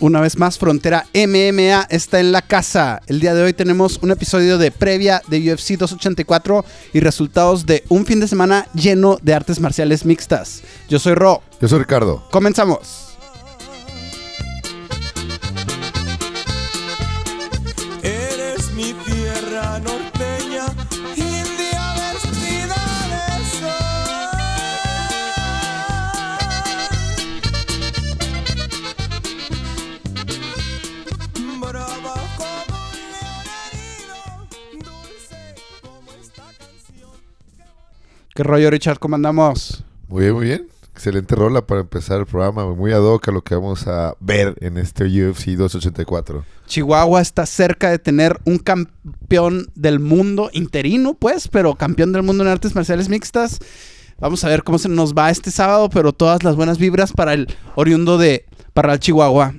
Una vez más, Frontera MMA está en la casa. El día de hoy tenemos un episodio de previa de UFC 284 y resultados de un fin de semana lleno de artes marciales mixtas. Yo soy Ro. Yo soy Ricardo. Comenzamos. ¿Qué rollo, Richard? ¿Cómo andamos? Muy bien, muy bien. Excelente rola para empezar el programa. Muy ad hoc a lo que vamos a ver en este UFC 284. Chihuahua está cerca de tener un campeón del mundo interino, pues, pero campeón del mundo en artes marciales mixtas. Vamos a ver cómo se nos va este sábado, pero todas las buenas vibras para el oriundo de Parral, Chihuahua,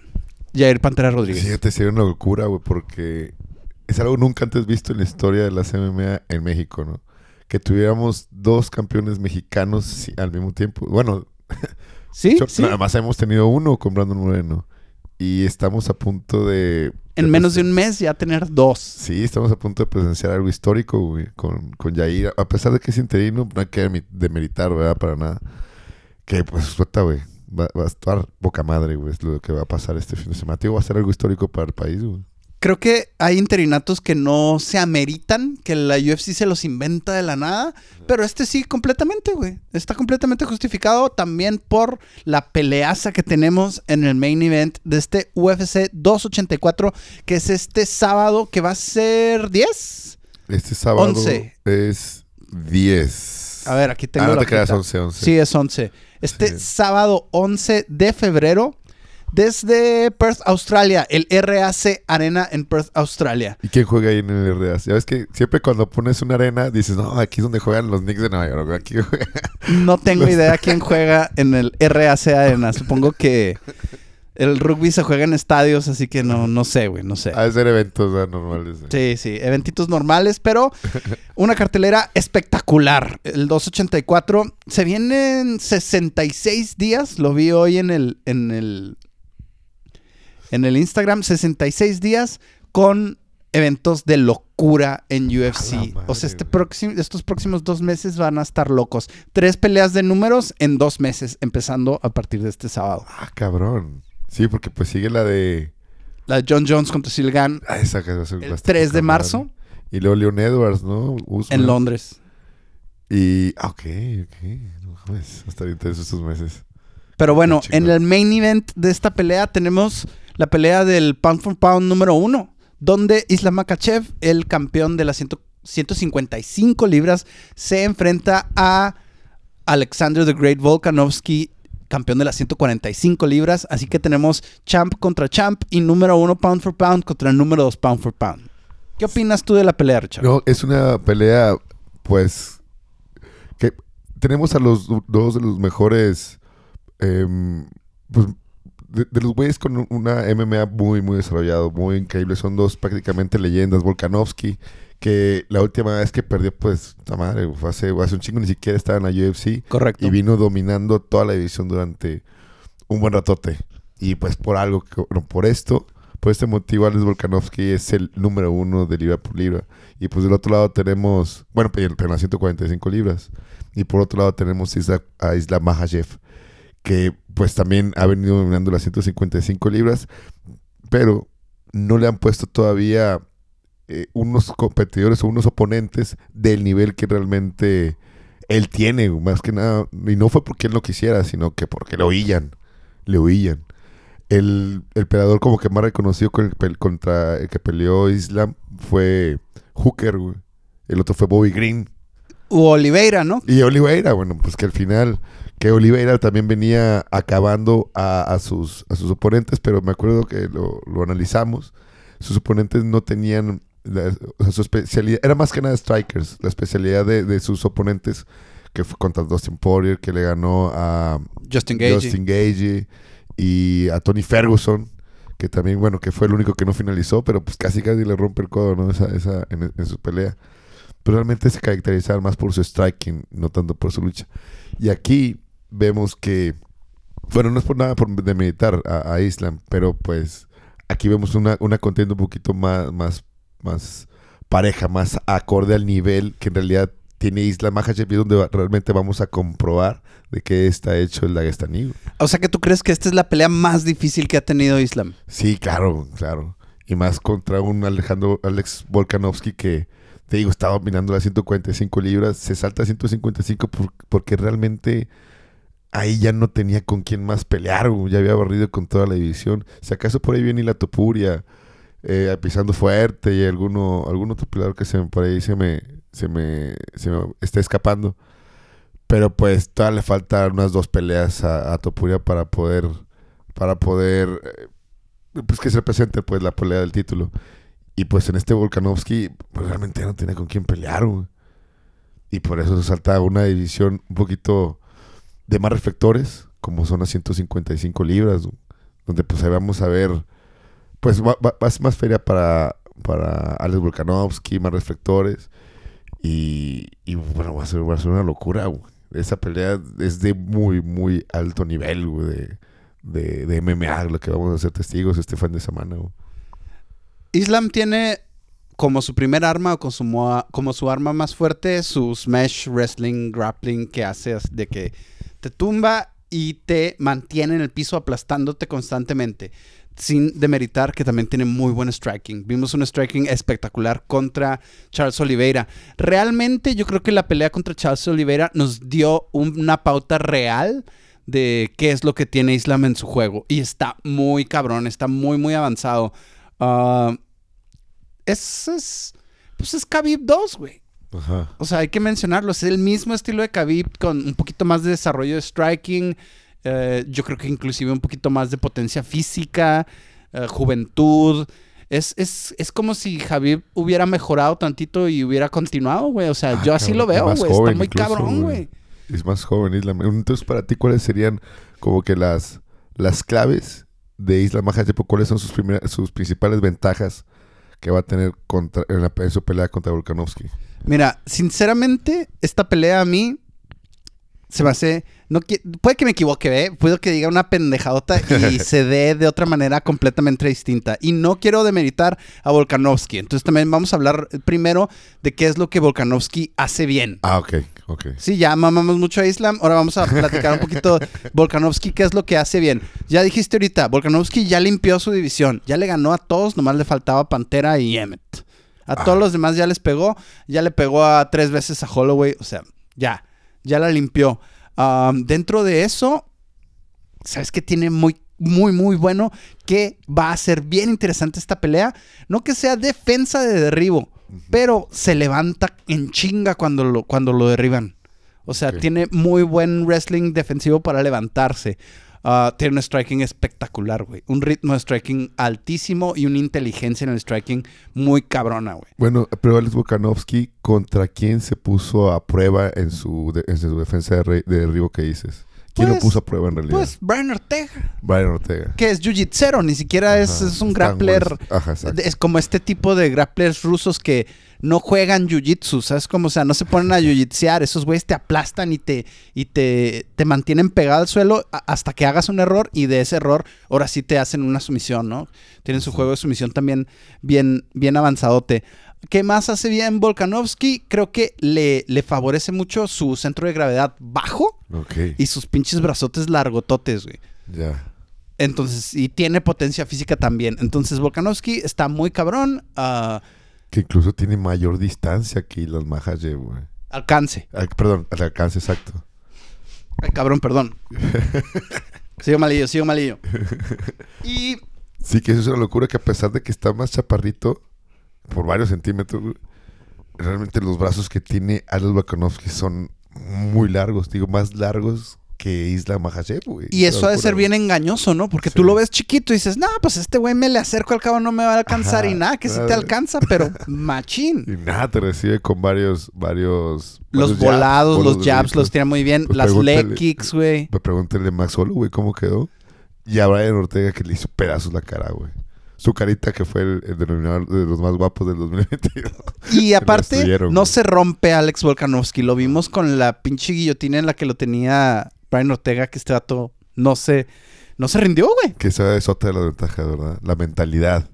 Jair Pantera Rodríguez. Fíjate, sería una locura, güey, porque es algo nunca antes visto en la historia de las MMA en México, ¿no? Que tuviéramos dos campeones mexicanos al mismo tiempo. Bueno, ¿Sí? yo- ¿Sí? nada más hemos tenido uno con Brandon Moreno. Y estamos a punto de... En menos de un mes ya tener dos. Sí, estamos a punto de presenciar algo histórico, güey, con, con Yair. A pesar de que es interino, no hay que demeritar, ¿verdad? Para nada. Que, pues, suelta, güey. Va, va a estar poca madre, güey, es lo que va a pasar este fin de semana. Tío, va a ser algo histórico para el país, güey. Creo que hay interinatos que no se ameritan, que la UFC se los inventa de la nada, pero este sí completamente, güey. Está completamente justificado también por la peleaza que tenemos en el main event de este UFC 284, que es este sábado que va a ser 10. Este sábado Once. es 10. A ver, aquí tengo Ah, no la te creas, hojita. 11, 11. Sí, es 11. Este Sí. sábado 11 de febrero, desde Perth, Australia, el RAC Arena en Perth, Australia. ¿Y quién juega ahí en el RA? Ya ves que siempre cuando pones una arena dices, no, aquí es donde juegan los Knicks de Nueva York. Aquí No tengo Los- idea quién juega en el RAC Arena. Supongo que el rugby se juega en estadios, así que no, no sé, güey, no sé. Ha de ser eventos ¿verdad? normales. Sí, sí, eventitos normales, pero una cartelera espectacular. El 284 se vienen 66 días, lo vi hoy en el en el en el Instagram, 66 días con eventos de locura en UFC. O sea, este próximo, estos próximos dos meses van a estar locos. Tres peleas de números en dos meses, empezando a partir de este sábado. Ah, cabrón. Sí, porque pues sigue la de... La de John Jones contra Silgan Ah, esa que va a ser- el estar 3 poca de madre. marzo Y luego Leon Edwards, ¿no? Usman. en Londres. Y... Ah, ok, ok. No mames, estar intenso estos meses. Pero bueno, en el main event de esta pelea tenemos la pelea del pound for pound número uno, donde Islam Makachev, el campeón de las 100 155 libras, se enfrenta a Alexander the Great Volkanovski, campeón de las 145 libras. Así que tenemos champ contra champ y número uno pound for pound contra el número dos pound for pound. ¿Qué opinas tú de la pelea, Richard? No, es una pelea, pues... Que tenemos a los do- dos de los mejores... em, pues, de, de los güeyes con una MMA muy, muy desarrollado, muy increíble. Son dos prácticamente leyendas. Volkanovski, que la última vez que perdió, pues, la madre, fue hace, hace un chingo, ni siquiera estaba en la UFC. Correcto. y vino dominando toda la división durante un buen ratote. Y pues por algo, que- bueno, por esto, por este motivo, Alex Volkanovski es el número uno de libra por libra. Y pues del otro lado tenemos, bueno, pero las 145 libras. Y por otro lado tenemos Isla- a Isla Mahajev, que pues también ha venido dominando las 155 libras, pero no le han puesto todavía eh, unos competidores o unos oponentes del nivel que realmente él tiene, más que nada. Y no fue porque él no quisiera, sino que porque le oían. Le oían. El, el peleador como que más reconocido con el contra el que peleó Islam fue Hooker, güey. El otro fue Bobby Green. U Oliveira, ¿no? Y Oliveira, bueno, pues que al final, que Oliveira también venía acabando a, a sus, a sus oponentes, pero me acuerdo que lo, lo analizamos. Sus oponentes no tenían, la- o sea, su especialidad, era más que nada strikers, la especialidad de, de sus oponentes, que fue contra Dustin Poirier, que le ganó a Justin Gage. Justin Gage y a Tony Ferguson, que también, bueno, que fue el único que no finalizó, pero pues casi casi le rompe el codo, ¿no? Esa, esa, en, en su pelea. Pero realmente se caracterizaba más por su striking, no tanto por su lucha. Y aquí vemos que, bueno, no es por nada por demeritar a, a Islam, pero pues aquí vemos una, una contienda un poquito más, más, más pareja, más acorde al nivel que en realidad tiene Islam Makhachev y donde realmente vamos a comprobar de qué está hecho el Dagestaní. O sea que tú crees que esta es la pelea más difícil que ha tenido Islam. Sí, claro, claro. Y más contra un Alejandro Alex Volkanovski que, te digo, estaba dominando las 145 libras, se salta a 155 por- porque realmente ahí ya no tenía con quién más pelear, ya había barrido con toda la división. Si acaso por ahí viene la Topuria, eh, pisando fuerte y alguno, algún otro peleador que se me, por ahí se me, se me, se me está escapando. Pero pues todavía le faltan unas dos peleas a, Topuria para poder, para poder, eh, pues que se presente pues la pelea del título. Y pues en este Volkanovski, pues realmente no tenía con quién pelear, güey. Y por eso se salta una división un poquito de más reflectores, como son las 155 libras, donde pues vamos a ver, pues va, va- va más feria para, para Alex Volkanovski, más reflectores. Y, y, bueno, va a, ser, va a ser una locura, güey. Esa pelea es de muy, muy alto nivel, güey, de, de, de MMA, lo que vamos a ser testigos este fin de semana, güey. Islam tiene como su primer arma o como su, como su arma más fuerte su smash wrestling grappling que hace de que te tumba y te mantiene en el piso aplastándote constantemente. Sin demeritar que también tiene muy buen striking. Vimos un striking espectacular contra Charles Oliveira. Realmente yo creo que la pelea contra Charles Oliveira nos dio una pauta real de qué es lo que tiene Islam en su juego. Y está muy cabrón, está muy, muy avanzado. Ah, es, es, pues es Khabib 2, güey. Ajá. O sea, hay que mencionarlo. Es el mismo estilo de Khabib con un poquito más de desarrollo de striking. eh, yo creo que inclusive un poquito más de potencia física, eh, juventud. Es, es, es como si Khabib hubiera mejorado tantito y hubiera continuado, güey. O sea, Ah, yo así cabrón, lo veo, güey. Está muy incluso, cabrón, güey. Es más joven Islam. Entonces, para ti, ¿cuáles serían como que las, las claves de Islam Makhachev? ¿Cuáles son sus, primeras, sus principales ventajas que va a tener contra, en, la, en su pelea contra Volkanovski? Mira, sinceramente, esta pelea a mí se me hace. No, puede que me equivoque, ¿eh? Puedo que diga una pendejadota y se dé de otra manera completamente distinta. Y no quiero demeritar a Volkanovski. Entonces también vamos a hablar primero de qué es lo que Volkanovski hace bien. Ah, ok, ok. Sí, ya mamamos mucho a Islam. Ahora vamos a platicar un poquito Volkanovski, qué es lo que hace bien. Ya dijiste ahorita, Volkanovski ya limpió su división. Ya le ganó a todos, nomás le faltaba Pantera y Emmet. A todos los demás ya les pegó. Ya le pegó a tres veces a Holloway. O sea, ya, ya la limpió. Dentro de eso, ¿sabes qué tiene muy, muy, muy bueno? Que va a ser bien interesante esta pelea. No que sea defensa de derribo, pero se levanta en chinga cuando lo, cuando lo derriban. O sea, tiene muy buen wrestling defensivo para levantarse. Ah, tiene un striking espectacular, güey. Un ritmo de striking altísimo y una inteligencia en el striking muy cabrona, güey. Bueno, pero Alex Volkanovski, ¿contra quién se puso a prueba en su, de- en su defensa de, de derribo que dices? ¿Quién lo Pues- puso a prueba en realidad? Pues Brian Ortega, Brian Ortega. que es jiu-jitsu, ni siquiera es, Ajá, es un grappler. Ajá. Es como este tipo de grapplers rusos que no juegan jiu-jitsu, ¿sabes? Como, o sea, no se ponen a jiu-jitsear. Esos güeyes te aplastan y te, y te, te mantienen pegado al suelo hasta que hagas un error y de ese error ahora sí te hacen una sumisión, ¿no? Tienen su juego de sumisión también bien, bien avanzadote. ¿Qué más hace bien Volkanovski? Creo que le, le favorece mucho su centro de gravedad bajo y sus pinches brazotes largototes, güey. ya. Entonces, y tiene potencia física también. Entonces, Volkanovski está muy cabrón. ah, Que incluso tiene mayor distancia que Islam Makhachev, güey. alcance. Perdón, al alcance exacto. Ay, cabrón, perdón. sigo malillo, sigo malillo. Y Sí, que eso es una locura que a pesar de que está más chaparrito, por varios centímetros, güey, realmente los brazos que tiene Alex Volkanovski son muy largos, digo, más largos que Islam Makhachev, güey. Y Es eso ha de ser bien engañoso, ¿no? Porque Sí. tú lo ves chiquito y dices, no, pues este güey me le acerco al cabo, no me va a alcanzar Ajá, y nada, que sí te nada. alcanza, pero machín. Y nada, te recibe con varios, varios... Los varios volados, los jabs los tiene muy bien. Pues Las leg kicks, güey. Me pregúntale Max Holloway cómo quedó. Y a Brian Ortega que le hizo pedazos la cara, güey. Su carita que fue el, el denominador de los más guapos del 2022. Y aparte, no se rompe Alex Volkanovski. Lo vimos con la pinche guillotina en la que lo tenía Brian Ortega, que este vato no se, no se rindió, güey. que esa es otra de las ventajas, ¿verdad? La mentalidad.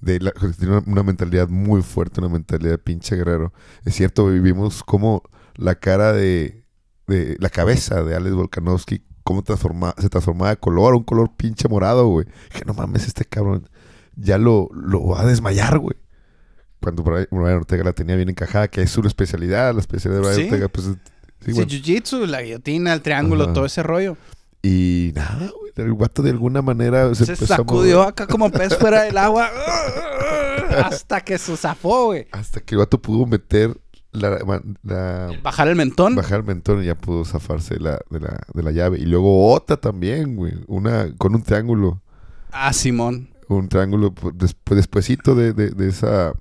De la, tiene una, una mentalidad muy fuerte, una mentalidad de pinche guerrero. Es cierto, vivimos como la cara de, de la cabeza de Alex Volkanovski, cómo transforma, se transformaba de color, un color pinche morado, güey. Que no mames, este cabrón ya lo, lo va a desmayar, güey. Cuando Brian Ortega la tenía bien encajada, que es su especialidad, la especialidad de Brian Sí. Ortega, pues... sí, jiu-jitsu, la guillotina, el triángulo, Ajá. todo ese rollo. Y nada, güey. El guato de alguna manera se, Se a sacudió acá como pez fuera del agua hasta que se zafó, güey. Hasta que el vato pudo meter la, la- Bajar el mentón. bajar el mentón y ya pudo zafarse de la, de la, de la llave. Y luego otra también, güey. Una con un triángulo. Ah, Simón. Un triángulo después, despuesito de, de, de esa,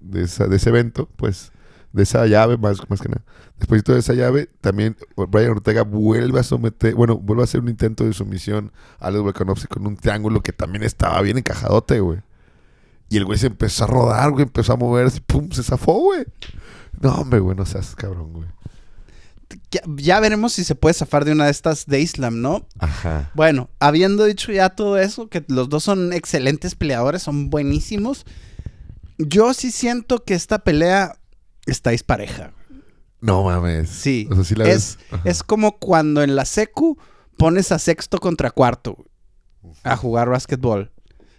de esa, de ese evento, pues, de esa llave, más, más que nada. Despuésito de esa llave, también Brian Ortega vuelve a someter, bueno, vuelve a hacer un intento de sumisión a Alex Volkanovski con un triángulo que también estaba bien encajadote, güey. Y el güey se empezó a rodar, güey, empezó a moverse, pum, se zafó, güey. No, hombre, güey, no seas cabrón, güey. Ya, ya veremos si se puede zafar de una de estas de Islam, ¿no? Ajá. Bueno, habiendo dicho ya todo eso, que los dos son excelentes peleadores, son buenísimos. Yo sí siento que esta pelea está dispareja. No mames. Sí. O sea, sí la es, ves. Es como cuando en la secu pones a sexto contra cuarto a jugar básquetbol.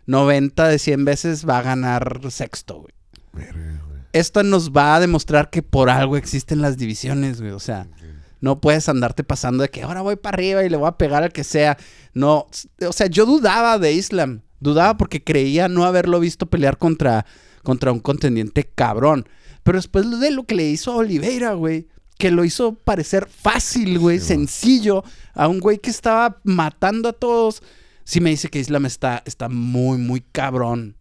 90 de 100 veces va a ganar sexto, güey. Verga, güey. Esto nos va a demostrar que por algo existen las divisiones, güey. O sea, no puedes andarte pasando de que ahora voy para arriba y le voy a pegar al que sea. No, o sea, yo dudaba de Islam. Dudaba porque creía no haberlo visto pelear contra, contra un contendiente cabrón. Pero después de lo que le hizo a Oliveira, güey, que lo hizo parecer fácil, güey, Sí, sencillo, a un güey que estaba matando a todos, sí me dice que Islam está, está muy, muy cabrón.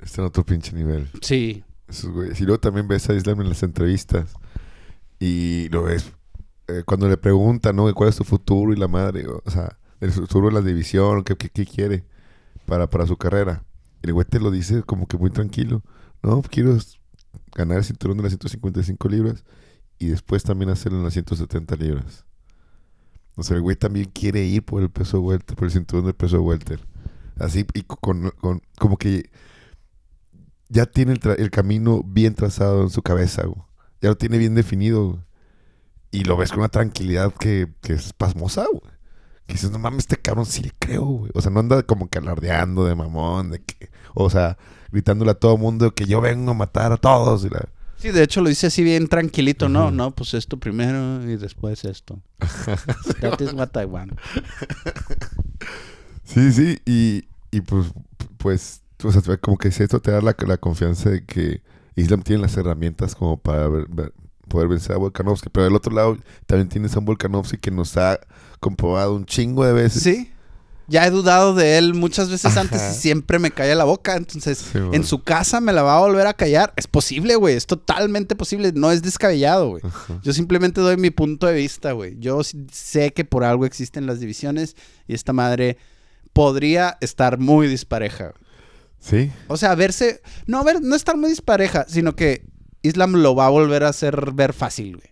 Está en otro pinche nivel. Sí. Esos güeyes. Luego también ves a Islam en las entrevistas. Y lo ves. eh, cuando le preguntan, ¿no? ¿Cuál es tu futuro? Y la madre, o sea, el futuro de la división, ¿qué, qué, quiere para, para su carrera? El güey te lo dice como que muy tranquilo. No, quiero ganar el cinturón de las 155 libras y después también hacerlo en las 170 libras. O sea, el güey también quiere ir por el peso welter, por el cinturón del peso welter. Así, y con, con- como que ya tiene el, tra- el camino bien trazado en su cabeza, güey. Ya lo tiene bien definido, güey. Y lo ves con una tranquilidad que, que es pasmosa, güey. Que dices, no mames, este cabrón sí le creo, güey. O sea, no anda como que alardeando de mamón, de que... O sea, gritándole a todo mundo que yo vengo a matar a todos. Y la... Sí, de hecho lo dice así bien tranquilito, ¿no? No, pues esto primero y después esto. That is what I want. Sí, sí, y, y pues, pues, o sea, como que si esto te da la, la confianza de que Islam tiene las herramientas como para ver- ver- poder vencer a Volkanovski, pero del otro lado también tienes a un Volkanovski que nos ha comprobado un chingo de veces. Sí. Ya he dudado de él muchas veces Ajá. antes y siempre me calla la boca. Entonces, Sí, en su casa me la va a volver a callar. Es posible, güey. Es totalmente posible. No es descabellado, güey. Yo simplemente doy mi punto de vista, güey. Yo sé que por algo existen las divisiones y esta madre podría estar muy dispareja. Sí, O sea, verse. No, ver, no estar muy dispareja, sino que Islam lo va a volver a hacer ver fácil, güey.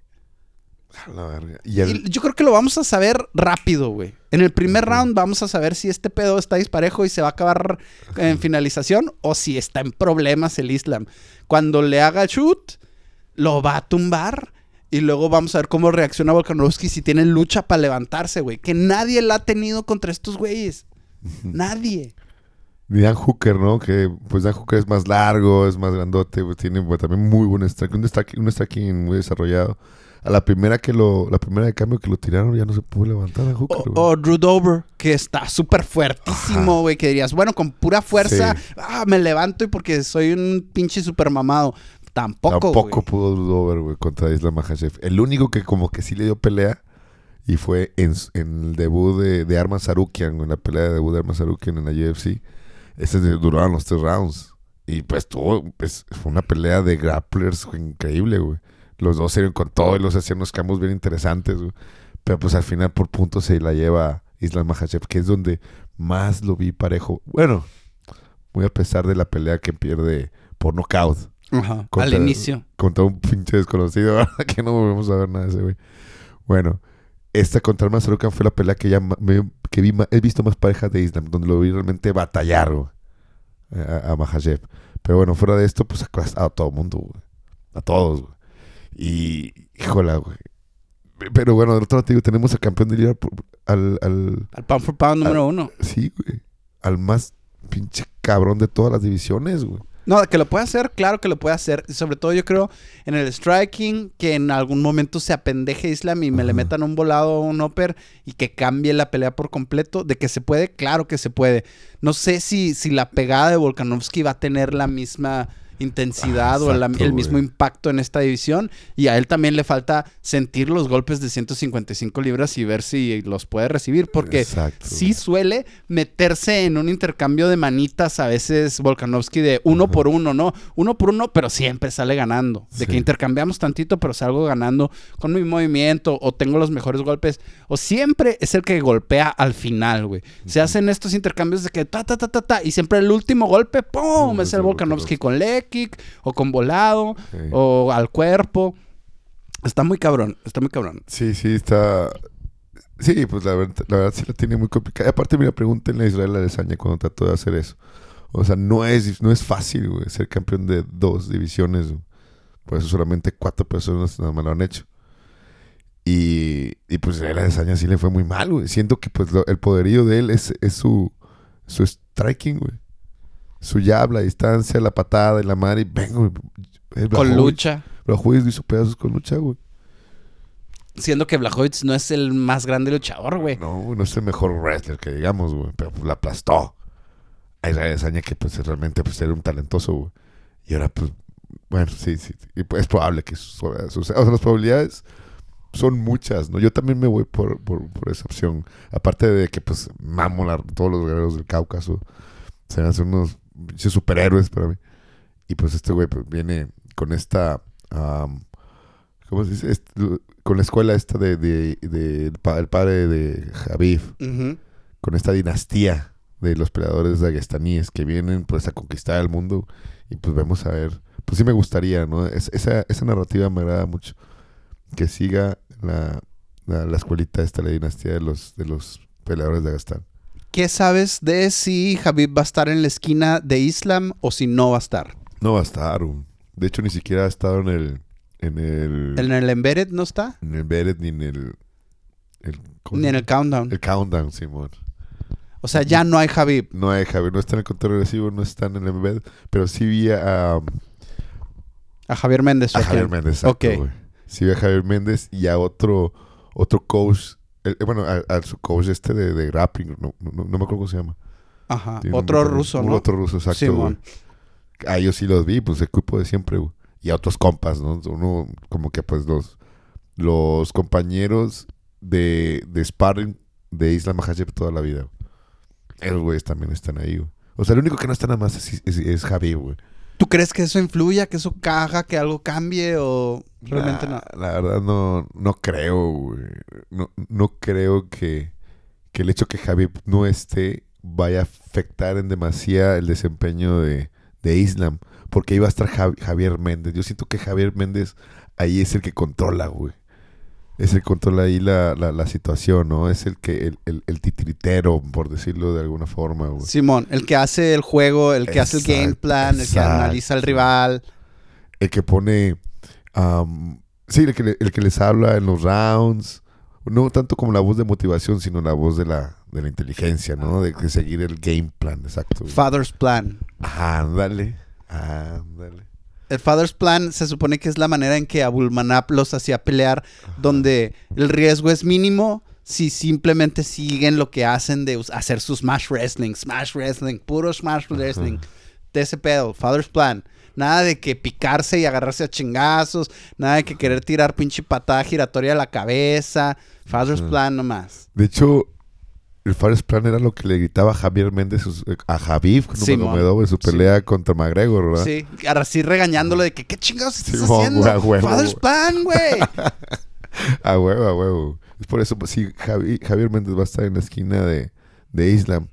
la verga. Y el- Y yo creo que lo vamos a saber rápido, güey. En el primer round vamos a saber si este pedo está disparejo y se va a acabar en finalización o si está en problemas el Islam. Cuando le haga shoot, lo va a tumbar y luego vamos a ver cómo reacciona Volkanovski si tiene lucha para levantarse, güey. Que nadie la ha tenido contra estos güeyes. Nadie. Dan Hooker, ¿no? Que pues Dan Hooker es más largo, es más grandote, pues, tiene pues, también muy buen striking, un striking, un striking muy desarrollado. A la primera que lo, la primera de cambio que lo tiraron ya no se pudo levantar Dan Hooker, O, o Drew Dober, que está súper fuertísimo, güey. Que dirías, bueno, con pura fuerza, Sí. ah, me levanto y porque soy un pinche super mamado. Tampoco, Tampoco pudo Dover, güey, contra Islam Makhachev. El único que como que sí le dio pelea y fue en, el debut de, de Arman Sarukian, en la pelea de debut de Arman Sarukian en la UFC. Ese duraron los tres rounds. Y pues tuvo, pues, fue una pelea de grapplers increíble, güey. Los dos se con todo y los hacían unos cambios bien interesantes, güey. Pero pues al final por puntos se la lleva Islam Makhachev, que es donde más lo vi parejo. Bueno, muy a pesar de la pelea que pierde por nocaut Ajá. Contra- Al inicio. contra un pinche desconocido, que no volvemos a ver nada de ese güey. Bueno, esta contra el Masarukan fue la pelea que ya me- que vi he visto más parejas de Islam, donde lo vi realmente batallar, güey, a, a. Pero bueno, fuera de esto, pues a, a todo mundo, güey. A todos, güey. Y, híjola, güey. Pero bueno, del otro lado te digo, tenemos al campeón de liga, por- al, al, Al pound for pound número uno. sí, güey, al más pinche cabrón de todas las divisiones, güey. No, que lo puede hacer, claro que lo puede hacer. Y sobre todo yo creo en el striking, que en algún momento se apendeje Islam y me le metan un volado o un upper y que cambie la pelea por completo. De que se puede, claro que se puede. No sé si, si la pegada de Volkanovski va a tener la misma intensidad Ah, o la- el mismo impacto en esta división. Y a él también le falta sentir los golpes de 155 libras y ver si los puede recibir. Porque Exacto, sí suele meterse en un intercambio de manitas a veces Volkanovski de uno Ajá. por uno, ¿no? Uno por uno, pero siempre sale ganando. De que intercambiamos tantito, pero salgo ganando con mi movimiento o tengo los mejores golpes. O siempre es el que golpea al final, güey. Se hacen estos intercambios de que ta, ta, ta, ta, ta. Y siempre el último golpe, ¡pum! Es es el Volkanovski. con leg kick o con volado Sí. o al cuerpo. Está muy cabrón, está muy cabrón. Sí, sí, está. Sí, pues la verdad, la verdad sí la tiene muy complicada. Y aparte, mira, pregúntenle a Israel Adesanya cuando trató de hacer eso. O sea, no es, no es fácil, güey, ser campeón de dos divisiones. güey. Por eso solamente cuatro personas nada más lo han hecho. Y, y pues Israel Adesanya sí le fue muy mal, güey. Siento que pues lo- el poderío de él es, es su, su striking, güey. Su jab, la distancia, la patada y la madre. Y vengo, Con lucha. Blachowicz hizo pedazos con lucha, güey. Siendo que Blachowicz no es el más grande luchador, güey. No, no es el mejor wrestler que digamos, güey. Pero pues la aplastó. A Israel Adesanya que pues realmente pues era un talentoso, güey. Y ahora pues, bueno, sí, sí. Y pues, es probable que su- suceda. O sea, las probabilidades son muchas, ¿no? Yo también me voy por, por, por esa opción. Aparte de que pues mamo la- todos los guerreros del Cáucaso. Se hacen unos superhéroes para mí. Y pues este güey pues, viene con esta... am, ¿Cómo se dice? Este, con la escuela esta de, de, de- el pa- el padre de Javif con esta dinastía de los peleadores dagestaníes que vienen pues a conquistar el mundo y pues vemos a ver, pues sí me gustaría, ¿no? Es- esa, esa narrativa me agrada mucho, que siga la, la, la escuelita esta, la dinastía de los, de los peleadores de Dagestán. ¿Qué sabes de si Javib va a estar en la esquina de Islam o si no va a estar? No va a estar, de hecho ni siquiera ha estado en el, en el, ¿En el Embedded no está? en el Beret ni en el, el, ¿cómo Ni en el? Countdown. el Countdown, Simón. O sea, ya no hay Javib. No hay Javier, no está en el control regresivo, no está en el embed, pero sí vi a, um, A Javier Méndez. a ¿o Javier? Méndez, exacto, Ok. Sí vi a Javier Méndez y a otro, otro coach, el- eh, bueno, a, a su coach este de, de grappling, no, no, no me acuerdo cómo se llama. Ajá. Tiene Otro nombre, ruso, un ¿no? Otro ruso, exacto. Simón. A ellos sí los vi, pues equipo de siempre, güey. Y a otros compas, ¿no? Uno, como que pues los, los compañeros de, de sparring de Isla Makhachev toda la vida. güey. Esos güeyes también están ahí, güey. O sea, el único que no está nada más es, es, es Javi, güey. ¿Tú crees que eso influya, que eso caja, que algo cambie o realmente Nah, no? La verdad no, no creo, güey. No, no creo que, que el hecho que Javi no esté vaya a afectar en demasía el desempeño de, de Islam. Porque iba a estar Jav- Javier Méndez. Yo siento que Javier Méndez ahí es el que controla, güey. Es el controla ahí la, la, la situación, ¿no? Es el que el, el, el titiritero, por decirlo de alguna forma, güey. Simón, el que hace el juego, el que hace el game plan, el que analiza al rival. el que pone am, sí el que, le- el que les habla en los rounds no tanto como la voz de motivación sino la voz de la, de la inteligencia no de, de seguir el game plan exacto Father's Plan. ándale ándale El Father's Plan se supone que es la manera en que Abulmanap los hacía pelear, donde el riesgo es mínimo si simplemente siguen lo que hacen de hacer su Smash Wrestling, Smash Wrestling, puro Smash Wrestling. De ese pedo, Father's Plan. Nada de que picarse y agarrarse a chingazos, nada de que querer tirar pinche patada giratoria a la cabeza. Father's Ajá. Plan nomás. de hecho el Fares Plan era lo que le gritaba Javier Méndez sus- a Javif. Nurmagomedov en su pelea contra McGregor ¿verdad? Sí, ahora sí regañándolo de que qué chingados estás Simón, haciendo. a huevo, Father's. Plan, güey. A huevo, a huevo. Es por eso, pues sí, Javi- Javier Méndez va a estar en la esquina de, de Islam.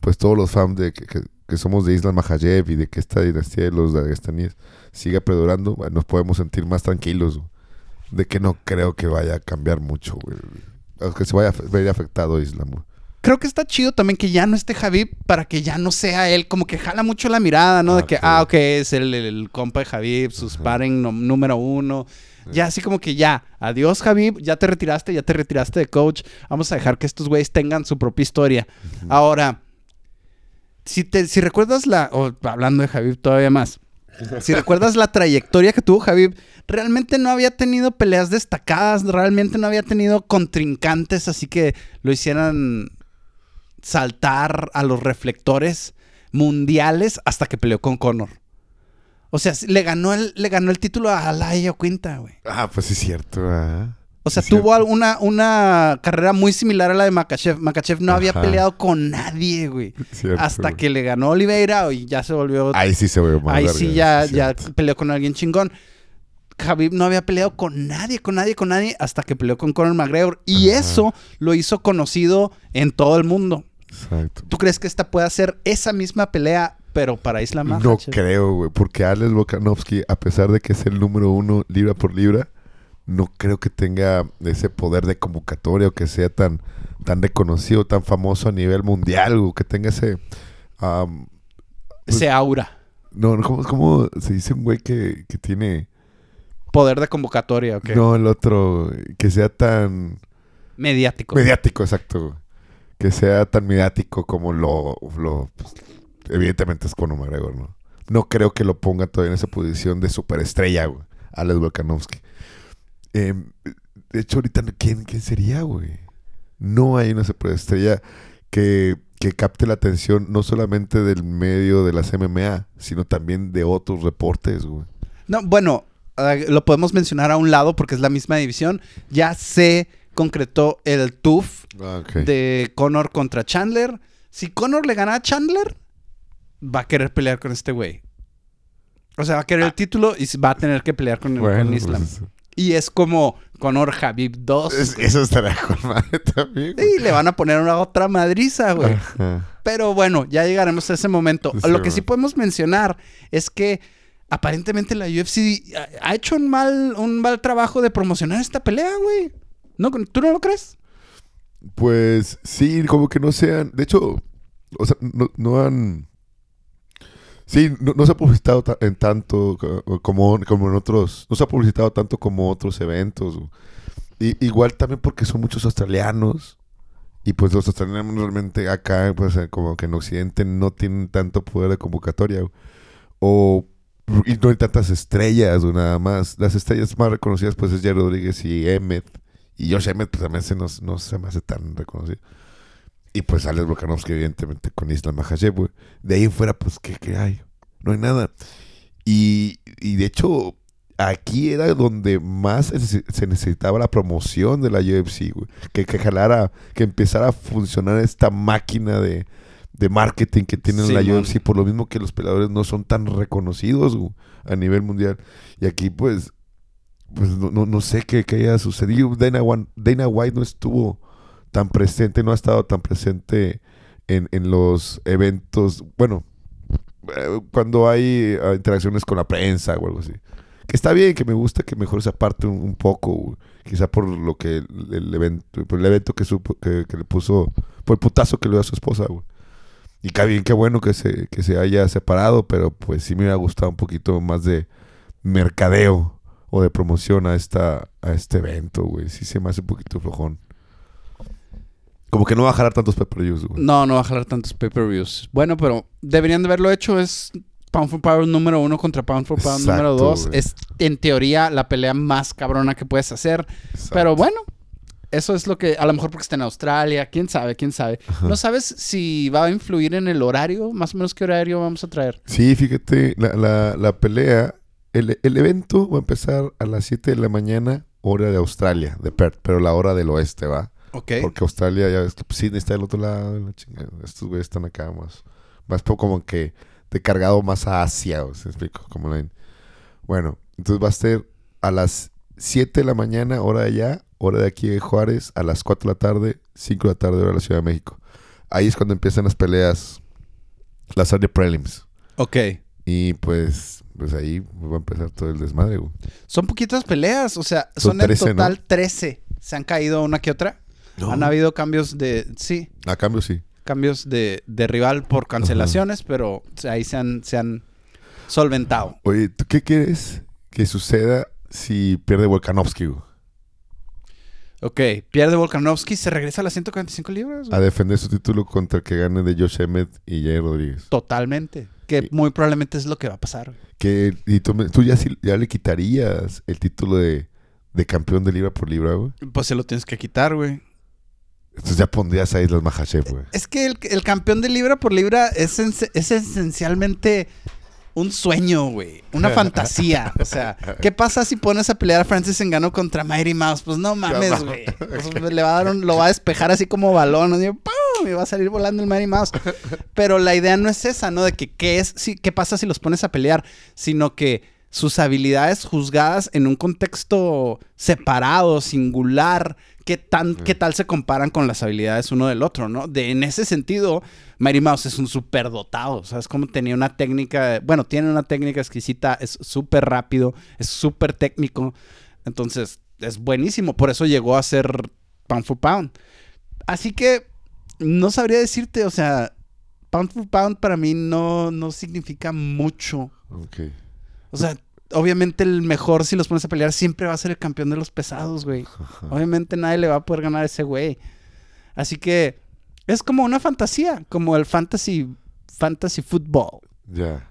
Pues todos los fans de que, que- que somos de Islam Mahayev y de que esta dinastía de los dagestaníes siga perdurando, bueno, nos podemos sentir más tranquilos. güey. De que no creo que vaya a cambiar mucho, güey. Que se vaya a ver afectado Islam, güey. Creo que está chido también que ya no esté Javib para que ya no sea él. Como que jala mucho la mirada, ¿no? Ah, de que, ok. ah, ok, es el, el compa de Javib, su sparring no- número uno. Ya así como que ya, adiós Javib, ya te retiraste, ya te retiraste de coach. Vamos a dejar que estos güeyes tengan su propia historia. Ahora, si, te, si recuerdas la, hablando de Javib todavía más, si recuerdas la trayectoria que tuvo Javib, realmente no había tenido peleas destacadas, realmente no había tenido contrincantes así que lo hicieran saltar a los reflectores mundiales hasta que peleó con Conor. O sea, le ganó el, le ganó el título a Alaya Quinta, güey. Ah, pues es cierto. O sea, es tuvo cierto. una, una carrera muy similar a la de Makachev. Makachev no había peleado con nadie, güey. Cierto, hasta güey. que le ganó Oliveira y ya se volvió Ahí sí se más Ahí sí ya, ya peleó con alguien chingón. Khabib no había peleado con nadie, con nadie, con nadie, hasta que peleó con Conor McGregor. Y Ajá. eso lo hizo conocido en todo el mundo. Exacto. ¿Tú crees que esta puede ser esa misma pelea, pero para Islam No Makhachev? creo, güey, porque Alex Volkanovski, a pesar de que es el número uno libra por libra, no creo que tenga ese poder de convocatoria o que sea tan, tan reconocido, tan famoso a nivel mundial, o que tenga ese... am, Ese aura. no, no, ¿cómo, cómo se dice un güey que, que tiene... Poder de convocatoria, ¿ok? No, el otro, que sea tan... Mediático. Mediático, exacto. Que sea tan mediático como lo... lo pues, evidentemente es Conor McGregor, ¿no? No creo que lo ponga todavía en esa posición de superestrella, güey. Alex Volkanovski. Em, de hecho, ahorita, ¿quién, quién sería, güey? No hay una superestrella que, que capte la atención no solamente del medio de las MMA, sino también de otros reportes, güey. No, bueno, eh, lo podemos mencionar a un lado porque es la misma división. Ya se concretó el TUF Ah, de Conor contra Chandler. Si Conor le gana a Chandler, va a querer pelear con este güey. O sea, va a querer el título y va a tener que pelear con, Ah. Bueno, con Islam. pues, Y es como Conor Habib 2. es- eso estará con madre también, güey. Y le van a poner una otra madriza, güey. Ajá. Pero bueno, ya llegaremos a ese momento. Sí, Lo que sí podemos mencionar es que aparentemente la UFC ha- ha hecho un mal, un mal trabajo de promocionar esta pelea, güey. ¿No, ¿Tú no lo crees? Pues sí, como que no sean. De hecho, o sea, no, no han. Sí, no, no se ha publicitado ta- en tanto co- como, como en otros. No se ha publicitado tanto como otros eventos. Y, igual también porque son muchos australianos. Y pues los australianos realmente acá, pues eh, como que en Occidente no tienen tanto poder de convocatoria. O. Y no hay tantas estrellas, o nada más. Las estrellas más reconocidas, pues es Jerry Rodríguez y Emmett. Y Josh Emmett, pues también se nos, no se me hace tan reconocido. Y pues Alex Volkanovski, evidentemente, con Islam Makhachev, güey. De ahí en fuera, pues, ¿qué, qué hay? No hay nada. Y, y de hecho, aquí era donde más se necesi- se necesitaba la promoción de la UFC, güey. Que, que jalara, que empezara a funcionar esta máquina de, de marketing que tiene la Simón. UFC. Por lo mismo que los peleadores no son tan reconocidos güey, a nivel mundial. Y aquí, pues, pues no, no, no sé qué, qué haya sucedido. Dana, Dana White no estuvo tan presente, no ha estado tan presente en, en los eventos. Bueno, eh, cuando hay eh, interacciones con la prensa o algo así. Que está bien, que me gusta que mejore esa parte un, un poco, quizá por lo que el, evento, por el evento que, supo, que, que le puso, por el putazo que le dio a su esposa, güey. Y qué bien, qué bueno que se, que se haya separado, pero pues sí me hubiera gustado un poquito más de mercadeo o de promoción a esta a este evento, güey. Sí se me hace un poquito flojón. Como que no va a jalar tantos pay-per-views, güey. No, no va a jalar tantos pay-per-views. Bueno, pero deberían de haberlo hecho. Es Pound for Pound número uno contra Pound for Pound Exacto, número dos. güey. Es, en teoría, la pelea más cabrona que puedes hacer. Pero bueno, eso es lo que... A lo mejor porque está en Australia. ¿Quién sabe? ¿Quién sabe? ¿No sabes si va a influir en el horario? Más o menos qué horario vamos a traer. Sí, fíjate, la, la, la pelea, el, el evento va a empezar a las 7 de la mañana, hora de Australia, de Perth, pero la hora del oeste, ¿va? Ok. Porque Australia, ya ves que pues, Sydney está del otro lado, la chingada. estos güeyes están acá más, más como que de cargado más a Asia, o sea, explico? Como la- Bueno, entonces va a ser a las 7 de la mañana, hora de allá, hora de aquí de Juárez, a las 4 de la tarde, 5 de la tarde, hora de la Ciudad de México. Ahí es cuando empiezan las peleas, las áreas prelims. Ok. Y pues, pues ahí va a empezar todo el desmadre, güey. Son poquitas peleas, o sea, Son son, 13, en total 13. ¿Se han caído una que otra? Han habido cambios de... Sí, A cambio, sí. cambios de, de rival por cancelaciones, pero o sea, ahí se han, se han solventado. Oye, ¿tú qué quieres que suceda si pierde Volkanovski, güey? Ok, pierde Volkanovski, se regresa a las 145 libras. güey. A defender su título contra el que gane de Josh Emmett y Jair Rodríguez. Totalmente. Que muy probablemente es lo que va a pasar. güey. Que, y tú, tú ya, ya le quitarías el título de, de campeón de libra por libra, güey. Pues se lo tienes que quitar, güey. Entonces ya pondrías a Islas Makhachev, güey. Es que el, el campeón de libra por libra es, es esencialmente un sueño, güey. Una fantasía. O sea, ¿qué pasa si pones a pelear a Francis Engano contra Mighty Mouse? Pues no mames, güey. Pues le va a dar un- lo va a despejar así como balón. así, ¡pum! Y va a salir volando el Mighty Mouse. Pero la idea no es esa, ¿no? De que qué es, si, qué pasa si los pones a pelear, sino que sus habilidades juzgadas en un contexto separado, singular, ¿qué, tan, qué tal se comparan con las habilidades uno del otro, ¿no? De, en ese sentido, Mighty Mouse es un superdotado, ¿sabes? Como tenía una técnica, bueno, tiene una técnica exquisita, es súper rápido, es súper técnico, entonces es buenísimo, por eso llegó a ser pound for pound. Así que no sabría decirte, o sea, pound for pound para mí no, no significa mucho. Ok. O sea, obviamente el mejor si los pones a pelear siempre va a ser el campeón de los pesados, güey. Obviamente nadie le va a poder ganar a ese güey. Así que es como una fantasía, como el fantasy fantasy football. Ya.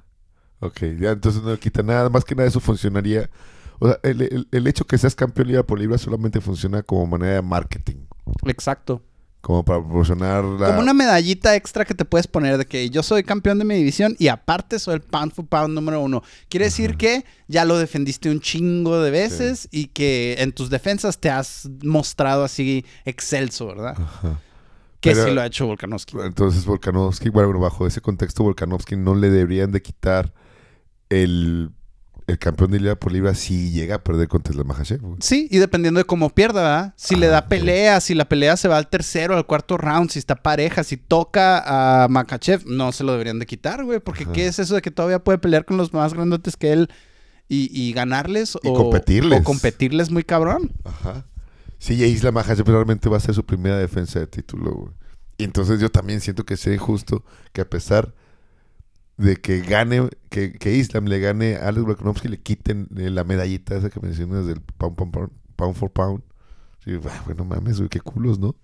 Ok, ya entonces no le quita nada. Más que nada eso funcionaría. O sea, el, el- el hecho que seas campeón libra por libra solamente funciona como manera de marketing. Exacto. Como para proporcionar la... Como una medallita extra que te puedes poner de que yo soy campeón de mi división y aparte soy el pound for pound número uno. Quiere decir que ya lo defendiste un chingo de veces y que en tus defensas te has mostrado así excelso, ¿verdad? Ajá. Que Pero- sí lo ha hecho Volkanovski. Entonces Volkanovski, bueno, bajo ese contexto Volkanovski no le deberían de quitar el, el campeón de libra por libra si llega a perder contra el Mahashev. Sí, y dependiendo de cómo pierda, ¿verdad? Si le Ah, da ok. pelea, si la pelea se va al tercero, al cuarto round, si está pareja, si toca a Makachev, no se lo deberían de quitar, güey. Porque Ajá. ¿qué es eso de que todavía puede pelear con los más grandotes que él y, y ganarles? Y o, competirles. O competirles muy cabrón. Ajá. Sí, y Isla Makhachev realmente va a ser su primera defensa de título, güey. Y entonces yo también siento que sería injusto que a pesar de que gane, que, que Islam le gane a Alex Volkanovski, le quiten eh, la medallita esa que mencionas del pound, pound, pound, pound for pound. Sí, ah, bueno, mames, güey, qué culos, ¿no?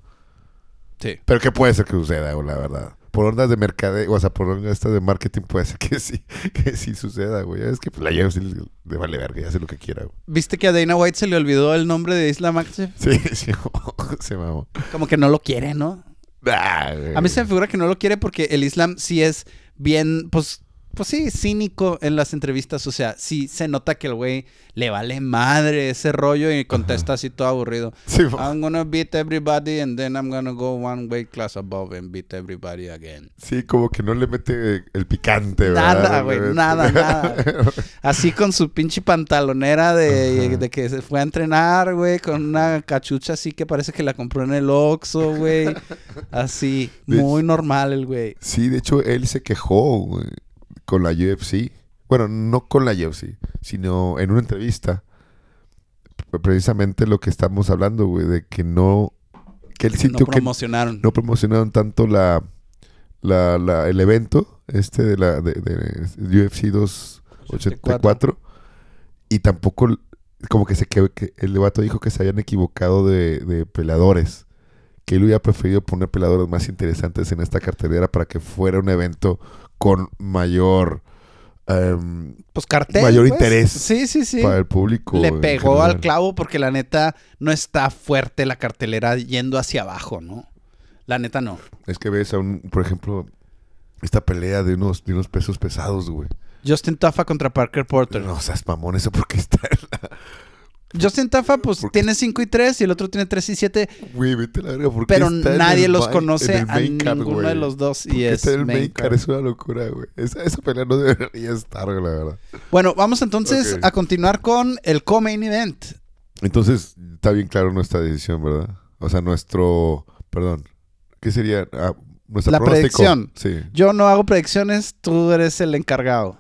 Sí. Pero qué puede ser que suceda, güey, la verdad. Por ondas de mercadeo, o sea, por ondas de marketing puede ser que sí, que sí suceda, güey. Es que pues, la UFC le, le vale verga, y hace lo que quiera, güey. ¿Viste que a Dana White se le olvidó el nombre de Isla Makachev? Sí, sí, se mamó. Como que no lo quiere, ¿no? Ah. A mí se me figura que no lo quiere porque el Islam sí es bien, pues, pues sí, cínico en las entrevistas. O sea, sí se nota que el güey le vale madre ese rollo y contesta así todo aburrido. Sí, I'm gonna beat everybody and then I'm gonna go one weight class above and beat everybody again. sí, como que no le mete el picante, ¿verdad? Nada, güey, nada, nada. Así con su pinche pantalonera de, que se fue a entrenar, güey, con una cachucha así que parece que la compró en el Oxxo, güey. Así, De- muy normal el güey. Sí, de hecho, él se quejó güey, con la UFC. Bueno, no con la UFC, sino en una entrevista. Precisamente lo que estamos hablando, güey, de que no... Que él No sintió que promocionaron. no promocionaron tanto la, la, la- el evento este de la de, de UFC 284 y tampoco como que se que, que el debato dijo que se habían equivocado de, de peleadores que él hubiera preferido poner peleadores más interesantes en esta cartelera para que fuera un evento con mayor em, Pues cartel. Mayor pues. interés Sí, sí, sí. para el público Le pegó al clavo porque la neta no está fuerte la cartelera yendo hacia abajo, ¿no? La neta no. es que ves a un por ejemplo esta pelea de unos de unos pesos pesados güey Justin Tafa contra Parker Porter. no seas mamón eso porque está en la- Justin Tafa, pues tiene 5 y 3 y el otro tiene 3 y 7, Güey, vete la verga. ¿por qué pero nadie los main- conoce a ninguno güey? de los dos ¿Por y es está en el main main card? card. Es una locura, güey. Esa, esa pelea no debería estar, la verdad. Bueno, vamos entonces Ok. a continuar con el co-main event. Entonces, está bien claro nuestra decisión, ¿verdad? O sea, nuestro, perdón, ¿qué sería? Ah, nuestra La pronóstico. predicción. Sí. Yo no hago predicciones, tú eres el encargado.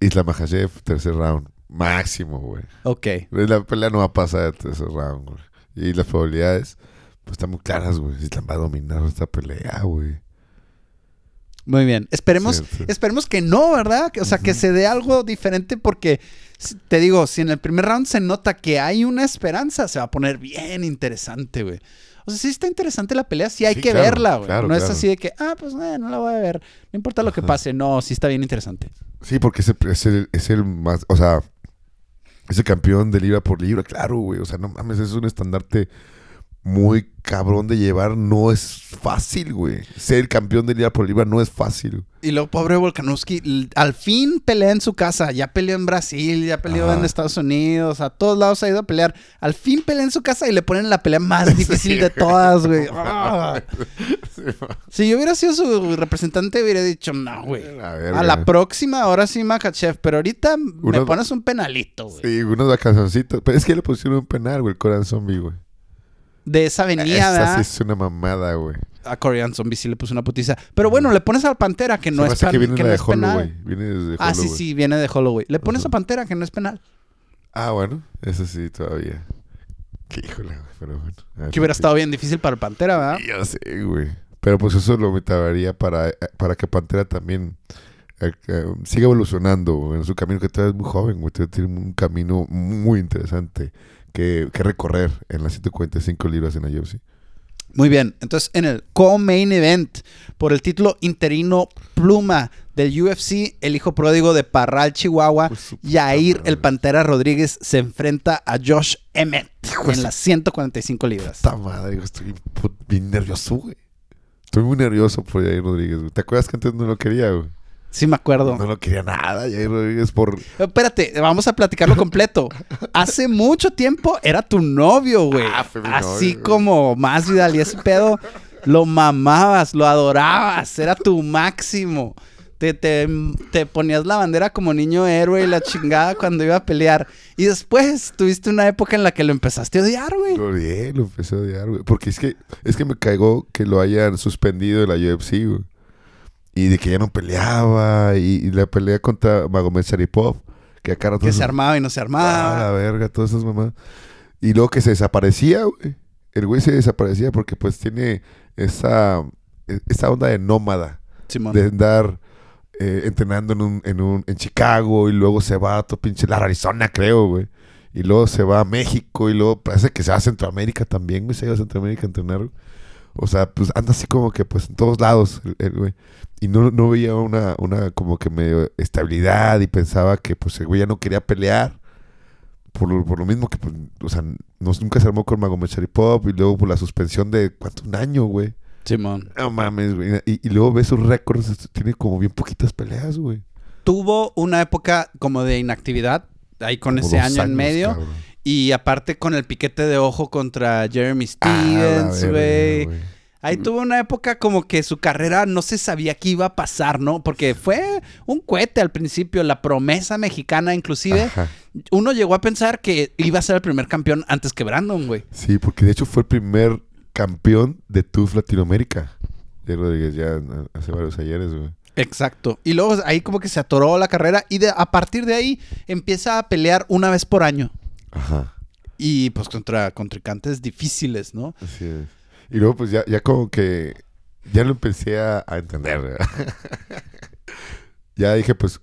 Isla Makhachev, tercer round. Máximo, güey. Ok. La pelea no va a pasar de tercer round, güey. Y las probabilidades, pues están muy claras, güey. Islam va a dominar esta pelea, güey. Muy bien. Esperemos, esperemos que no, ¿verdad? O sea, que se dé algo diferente porque, te digo, si en el primer round se nota que hay una esperanza, se va a poner bien interesante, güey. O sea, sí está interesante la pelea, sí hay Sí, que claro, verla, güey. claro, no es así de que, ah, pues eh, no la voy a ver, no importa lo que pase. No, sí está bien interesante. Sí, porque es el, es el, es el más, o sea, es el campeón de libra por libra, claro, güey. O sea, no mames, es un estandarte muy cabrón de llevar. No es fácil, güey. Ser campeón de libra por no es fácil. Y luego, pobre Volkanovski, al fin pelea en su casa. Ya peleó en Brasil, ya peleó Ajá. en Estados Unidos, a todos lados ha ido a pelear. Al fin pelea en su casa y le ponen la pelea más difícil de todas, güey. Ah. Si yo hubiera sido su representante, hubiera dicho, no, güey. A la próxima, ahora sí, Makachev. Pero ahorita me Uno- pones un penalito, güey. Sí, unos vacacioncitos. Pero es que le pusieron un penal, güey, el Zombie, güey. De esa venía, Esa sí es una mamada, güey. A Korean Zombie sí le puso una putiza. Pero bueno, le pones al Pantera, que no Se me es, hace pan- que viene que no de es penal. Holloway. Viene desde Ah, sí, Holloway. sí, viene de Holloway. Le pones a Pantera, que no es penal. Ah, bueno, eso sí, todavía. Qué híjole, güey, pero bueno. A ver Que hubiera estado bien difícil para el Pantera, ¿verdad? Ya sé, güey. Pero pues eso lo motivaría para, para que Pantera también eh, eh, siga evolucionando güey, en su camino, que todavía es muy joven, güey. Todavía Tiene un camino muy interesante que, que recorrer en las 145 libras en la UFC. Muy bien. Entonces, en el co-main event, por el título interino pluma del UFC, el hijo pródigo de Parral, Chihuahua, puta Yair, el Pantera Rodríguez, se enfrenta a Josh Emmett Hijo en las 145 libras. Esta madre, estoy bien, nervioso, güey. Estoy muy nervioso por Jair Rodríguez, güey. ¿Te acuerdas que antes no lo quería, güey? Sí, me acuerdo. No lo quería nada, Jair Rodríguez, por... Espérate, vamos a platicarlo completo. Hace mucho tiempo era tu novio, güey. Ah, fue mi Así novio, como más Vidal y ese pedo, lo mamabas, lo adorabas, era tu máximo. Te, te, te ponías la bandera como niño héroe y la chingada cuando iba a pelear. Y después tuviste una época en la que lo empezaste a odiar, güey. Lo odié, lo empecé a odiar, güey. Porque es que, es que me cagó que lo hayan suspendido de la UFC, güey. Y de que ya no peleaba. Y, y la pelea contra Magomed Sharipov. Que acá Que se armaba y no se Ah, armaba. la verga, todas esas mamás. Y luego que se desaparecía, güey. El güey se desaparecía porque pues tiene esa, esa onda de nómada. Simón. De andar eh, entrenando en, un, en, un, en Chicago y luego se va a todo pinche la Arizona, creo, güey. Y luego se va a México y luego parece que se va a Centroamérica también, güey. Se va a Centroamérica a entrenar, güey. O sea, pues anda así como que pues en todos lados, el- güey. Y no, no veía una, una como que medio estabilidad y pensaba que pues el güey ya no quería pelear. Por lo, por lo mismo que, pues, o sea, no- nunca se armó con Magomed Sharipov y luego por la suspensión de, ¿cuánto? Un año, güey. Simón. No mames, güey. Y, y luego ves sus récords, tiene como bien poquitas peleas, güey. Tuvo una época como de inactividad, ahí con Como ese año en medio. cabrón. Y aparte con el piquete de ojo contra Jeremy Ah, Stevens, güey. Ahí tuvo una época como que su carrera no se sabía qué iba a pasar, ¿no? Porque fue un cohete al principio, la promesa mexicana inclusive. Ajá. Uno llegó a pensar que iba a ser el primer campeón antes que Brandon, güey. Sí, porque de hecho fue el primer campeón de TUF Latinoamérica. De Rodríguez ya hace varios ayeres, güey. Exacto. Y luego ahí como que se atoró la carrera y de, a partir de ahí empieza a pelear una vez por año. Ajá. Y pues contra contrincantes difíciles, ¿no? Así es. Y luego pues ya, ya como que ya lo empecé a, a entender. ya dije pues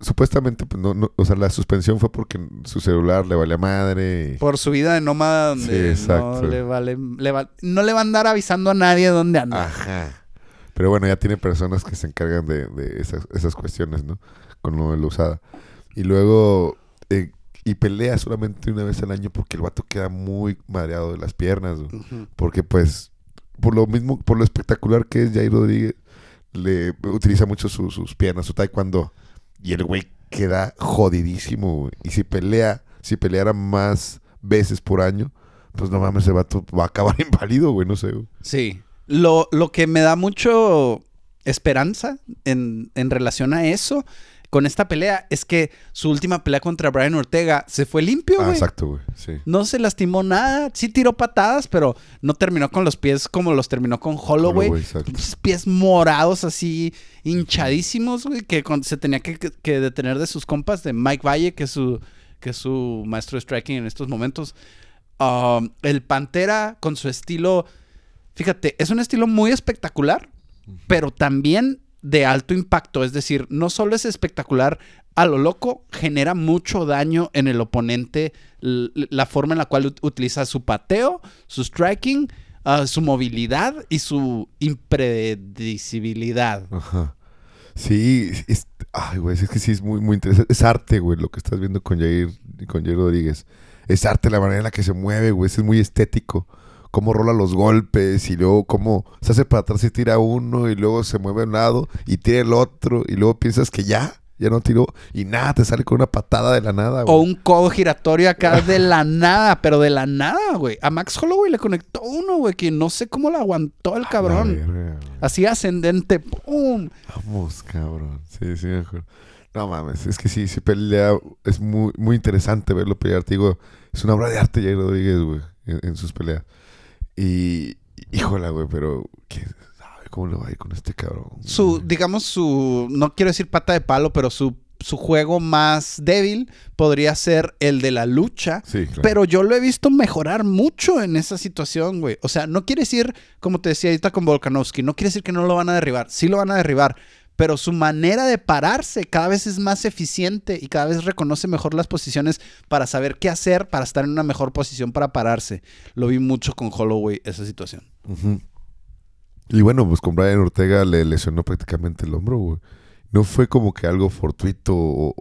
supuestamente pues no, no, o sea la suspensión fue porque su celular le valía madre. y- Por su vida de nómada donde Sí, exacto. no le vale, le va- no le va a andar avisando a nadie dónde anda. Ajá. Pero bueno, ya tiene personas que se encargan de, de esas, esas cuestiones, ¿no? Con lo de la usada. Y luego, eh, y pelea solamente una vez al año porque el vato queda muy madreado de las piernas. Porque pues, por lo mismo, por lo espectacular que es Jair Rodríguez, le utiliza mucho su- sus piernas, su taekwondo. Y el güey queda jodidísimo, güey. Y si pelea, si peleara más veces por año, pues no mames, ese vato va a acabar inválido, güey, no sé, güey. Sí. Lo, lo que me da mucho esperanza en, en relación a eso, con esta pelea es que su última pelea contra Brian Ortega se fue limpio, Ah, exacto, güey. Sí. no se lastimó nada. Sí tiró patadas, pero no terminó con los pies como los terminó con Holloway. Holloway, pies morados así hinchadísimos, güey, que con- se tenía que, que- que detener de sus compas, de Mike Valle, que es su, que es su maestro de striking en estos momentos. Um, el Pantera con su estilo, fíjate, es un estilo muy espectacular, pero también de alto impacto. Es decir, no solo es espectacular a lo loco, genera mucho daño en el oponente. La forma en la cual ut- utiliza su pateo, su striking, ah, su movilidad y su impredecibilidad. Ajá. Sí, es, ay, güey, es que sí es muy, muy interesante. Es arte, güey, lo que estás viendo con Jair, con Jair Rodríguez. Es arte la manera en la que se mueve, güey. Es muy estético. Cómo rola los golpes y luego cómo se hace para atrás y tira uno y luego se mueve a un lado y tira el otro y luego piensas que ya, ya no tiró y nada, te sale con una patada de la nada, O güey. un codo giratorio acá de la nada, pero de la nada, güey. A Max Holloway le conectó uno, güey, que no sé cómo lo aguantó el cabrón. verga. Así ascendente, ¡pum! Vamos, cabrón. Sí, sí, me acuerdo. No mames, es que sí, sí pelea. Es muy, muy interesante verlo pelear. Te digo, es una obra de arte Jair Rodríguez, güey, en, en sus peleas. Y, híjola, güey, pero ¿quién sabe cómo le va a ir con este cabrón? Su, digamos, su, no quiero decir pata de palo, pero su, su juego más débil podría ser el de la lucha. Sí, claro. Pero yo lo he visto mejorar mucho en esa situación, güey. O sea, no quiere decir, como te decía ahorita con Volkanovski, no quiere decir que no lo van a derribar. Sí lo van a derribar. Pero su manera de pararse cada vez es más eficiente y cada vez reconoce mejor las posiciones para saber qué hacer para estar en una mejor posición para pararse. Lo vi mucho con Holloway esa situación. Y bueno, pues con Brian Ortega le lesionó prácticamente el hombro, güey. No fue como que algo fortuito o,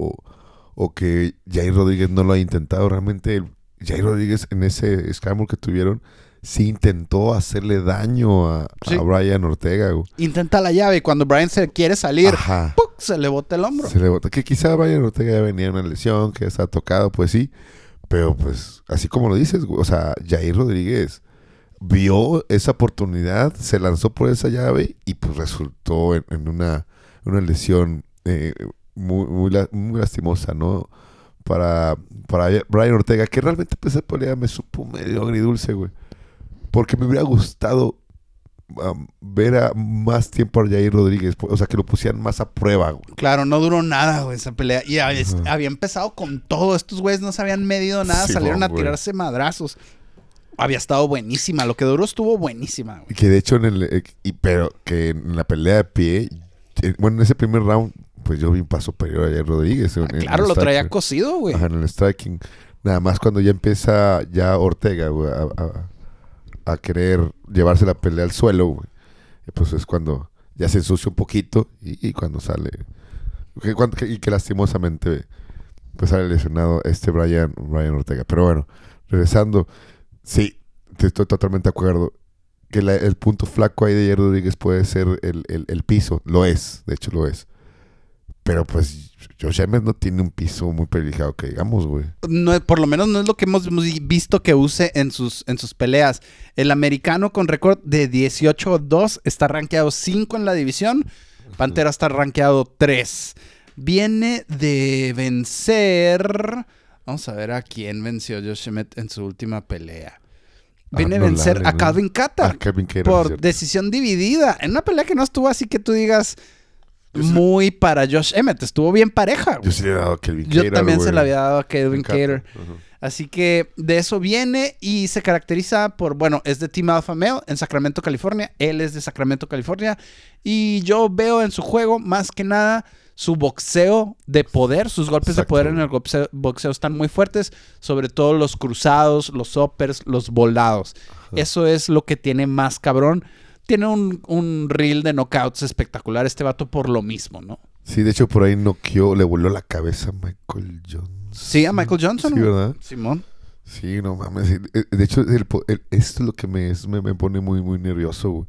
o- que Jair Rodríguez no lo ha intentado. Realmente Jair Rodríguez en ese scramble que tuvieron sí intentó hacerle daño a, a. Brian Ortega, güey. Intenta la llave y cuando Brian se quiere salir, se le bota el hombro. Se le bota. Que quizá Brian Ortega ya venía de una lesión, que ya estaba tocado, pues sí. Pero pues, así como lo dices, güey, o sea, Jair Rodríguez vio esa oportunidad, se lanzó por esa llave y pues resultó en, en una, una lesión eh, muy, muy, la- muy lastimosa, ¿no? Para, para Brian Ortega, que realmente pues, esa pelea me supo medio agridulce, güey. Porque me hubiera gustado um, ver a más tiempo a Jair Rodríguez, o sea, que lo pusieran más a prueba, güey. Claro, no duró nada, güey, esa pelea. Y había, empezado con todo. Estos güeyes no se habían medido nada, salieron a güey. tirarse madrazos. Había estado buenísima. Lo que duró estuvo buenísima, güey. Y Que de hecho, en el, eh, y, pero que en la pelea de pie, eh, bueno, en ese primer round, pues yo vi un paso superior a Jair Rodríguez. en- Ah, Claro, lo traía cocido, güey. Ajá, en el striking. Nada más cuando ya empieza ya Ortega, güey, a, a- a querer llevarse la pelea al suelo, Pues es cuando ya se ensucia un poquito y, cuando sale. que y que lastimosamente pues sale lesionado este Brian, Brian Ortega. Pero bueno, regresando, sí, estoy totalmente de acuerdo. Que la- el punto flaco ahí de Jair Rodríguez puede ser el- el piso. Lo es, de hecho lo es. Pero pues Josh Emmett no tiene un piso muy privilegiado que digamos, güey. No, por lo menos no es lo que hemos visto que use en sus, en sus peleas. El americano con récord de 18-2 está rankeado 5 en la división. Pantera está rankeado 3. Viene de vencer. Vamos a ver a quién venció Josh Emmett en su última pelea. Viene a Arnold vencer Ladry, a ¿no? Calvin Ah, Cater, por cierto. decisión dividida. En una pelea que no estuvo así que tú digas muy para Josh Emmett. Estuvo bien pareja. Yo sí le he dado a Kelvin Yo Cater, también se la había dado a Calvin Cater. Así que de eso viene y se caracteriza por, bueno, es de Team Alpha Male en Sacramento, California. Él es de Sacramento, California. Y yo veo en su juego más que nada su boxeo de poder. Sus golpes de poder en el boxeo, boxeo están muy fuertes. Sobre todo los cruzados, los uppers, los volados. Eso es lo que tiene más cabrón. Tiene un, un reel de knockouts espectacular este vato por lo mismo, ¿no? Sí, de hecho por ahí noqueó, le voló la cabeza a Michael Johnson. Sí, a Michael Johnson. Sí. ¿verdad? Simón. Sí, no mames. Eh, De hecho, el el- esto es lo que me, es- me, me pone muy, muy nervioso, güey.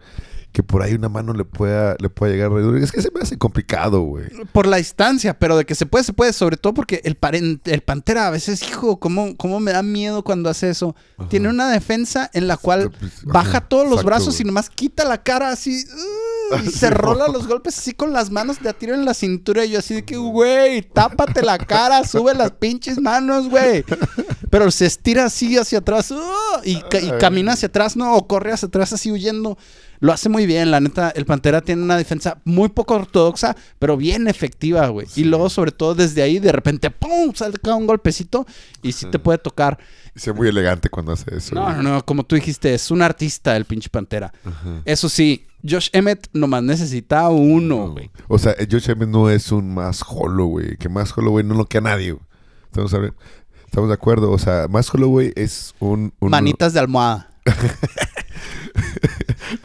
Que por ahí una mano le pueda, le pueda llegar a Rodríguez. Es que se me hace complicado, güey. Por la distancia, pero de que se puede, se puede. Sobre todo porque el, el Pantera a veces, hijo, ¿cómo, cómo me da miedo cuando hace eso? Tiene una defensa en la cual Pues, baja todos los exacto, brazos güey. y nomás quita la cara así. ¡uh! Y se rola los golpes así con las manos de a tiro en la cintura. Y yo así de que, güey, tápate la cara, sube las pinches manos, güey. Pero se estira así hacia atrás ¡ah! y, ca- y camina hacia atrás, ¿no? O corre hacia atrás así huyendo. Lo hace muy bien, la neta. El Pantera tiene una defensa muy poco ortodoxa, pero bien efectiva, güey. Y luego, sobre todo, desde ahí, de repente, ¡pum! Salta un golpecito y sí te puede tocar. Se ve muy elegante cuando hace eso. No, güey. no, no, como tú dijiste, es un artista el pinche Pantera. Ajá. Eso sí, Josh Emmett nomás necesita uno, güey. O sea, eh, Josh Emmett no es un más Holloway. Que más Holloway no lo que a nadie. güey. Estamos, de acuerdo. O sea, más Holloway es un. un Manitas de almohada.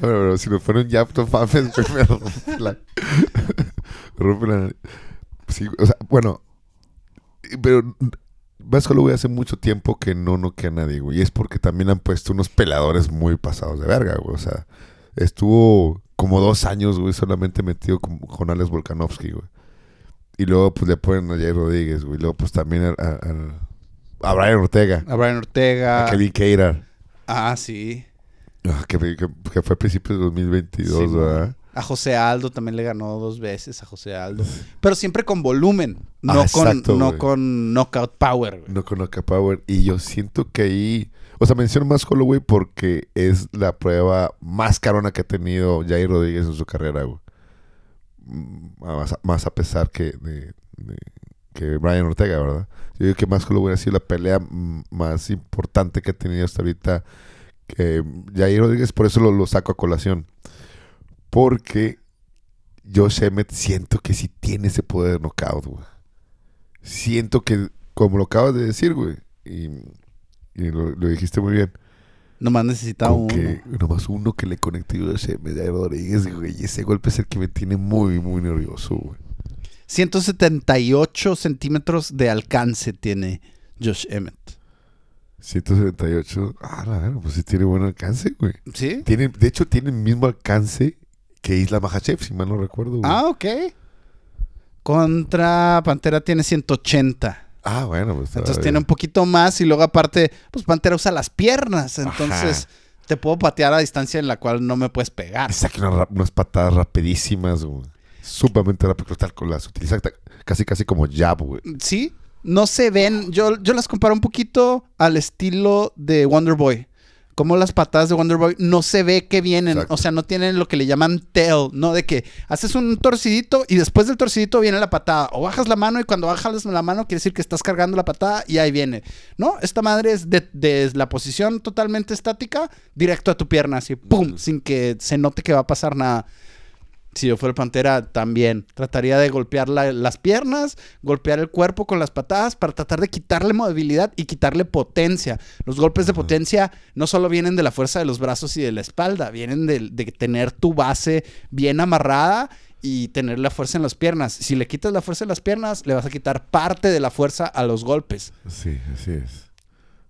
Bueno, pero si me ponen ya no mames, güey, me rompe la. me rompe la. Sí, o sea, bueno. Pero. Más Holloway hace mucho tiempo que no noquea a nadie, güey. Y es porque también han puesto unos peladores muy pasados de verga, güey. O sea, estuvo como dos años, güey, solamente metido con, con Alex Volkanovski, güey. Y luego, pues le ponen a Jay Rodríguez, güey. Y luego, pues también a, a, Brian Ortega. A Brian Ortega. A Kevin Cater. Ah, sí. Ah, que, que- que fue a principios de 2022, Sí, ¿verdad? A José Aldo también le ganó dos veces a José Aldo. Pero siempre con volumen. No, Ah, con, exacto, no güey. con knockout power, güey. No conozco a Power. Y yo siento que ahí. O sea, menciono más Holloway porque es la prueba más carona que ha tenido Jair Rodríguez en su carrera, güey. Mm, Más, a- más a pesar que de, de- que Brian Ortega, ¿verdad? Yo digo que más Holloway ha sido la pelea mm, más importante que ha tenido hasta ahorita. Que Jair Rodríguez, por eso lo, lo saco a colación. Porque Josh Emmett siento que sí tiene ese poder de knockout, güey. Siento que, como lo acabas de decir, güey, y, y lo, lo dijiste muy bien, Nomás necesita con uno. que nomás uno que le conecte a Josh Emmett a Rodríguez, güey, y ese golpe es el que me tiene muy, muy nervioso, güey. 178 centímetros de alcance tiene Josh Emmett. 178, ah, la verdad, pues sí tiene buen alcance, güey. ¿Sí? Tiene, de hecho, tiene el mismo alcance que Isla Mahachev, si mal no recuerdo, güey. Ah, ok. Contra Pantera tiene 180. Ah, bueno, pues. Entonces tiene un poquito más y luego aparte, pues Pantera usa las piernas. Entonces te puedo patear a distancia en la cual no me puedes pegar. Saca unas, rap- unas patadas rapidísimas, güey. Sumamente rápido. Tal con las utiliza casi, casi como jab, güey. Sí, no se ven. Yo, yo las comparo un poquito al estilo de Wonder Boy. Como las patadas de Wonder Boy no se ve que vienen. Exacto. O sea, no tienen lo que le llaman tail, ¿no? De que haces un torcidito y después del torcidito viene la patada. O bajas la mano y cuando bajas la mano quiere decir que estás cargando la patada y ahí viene. No, esta madre es de, de la posición totalmente estática, directo a tu pierna, así, ¡pum! Sin que se note que va a pasar nada. Si yo fuera Pantera, también trataría de golpear la- las piernas, golpear el cuerpo con las patadas para tratar de quitarle movilidad y quitarle potencia. Los golpes de potencia no solo vienen de la fuerza de los brazos y de la espalda, vienen de, de tener tu base bien amarrada y tener la fuerza en las piernas. Si le quitas la fuerza en las piernas, le vas a quitar parte de la fuerza a los golpes. Sí, así es.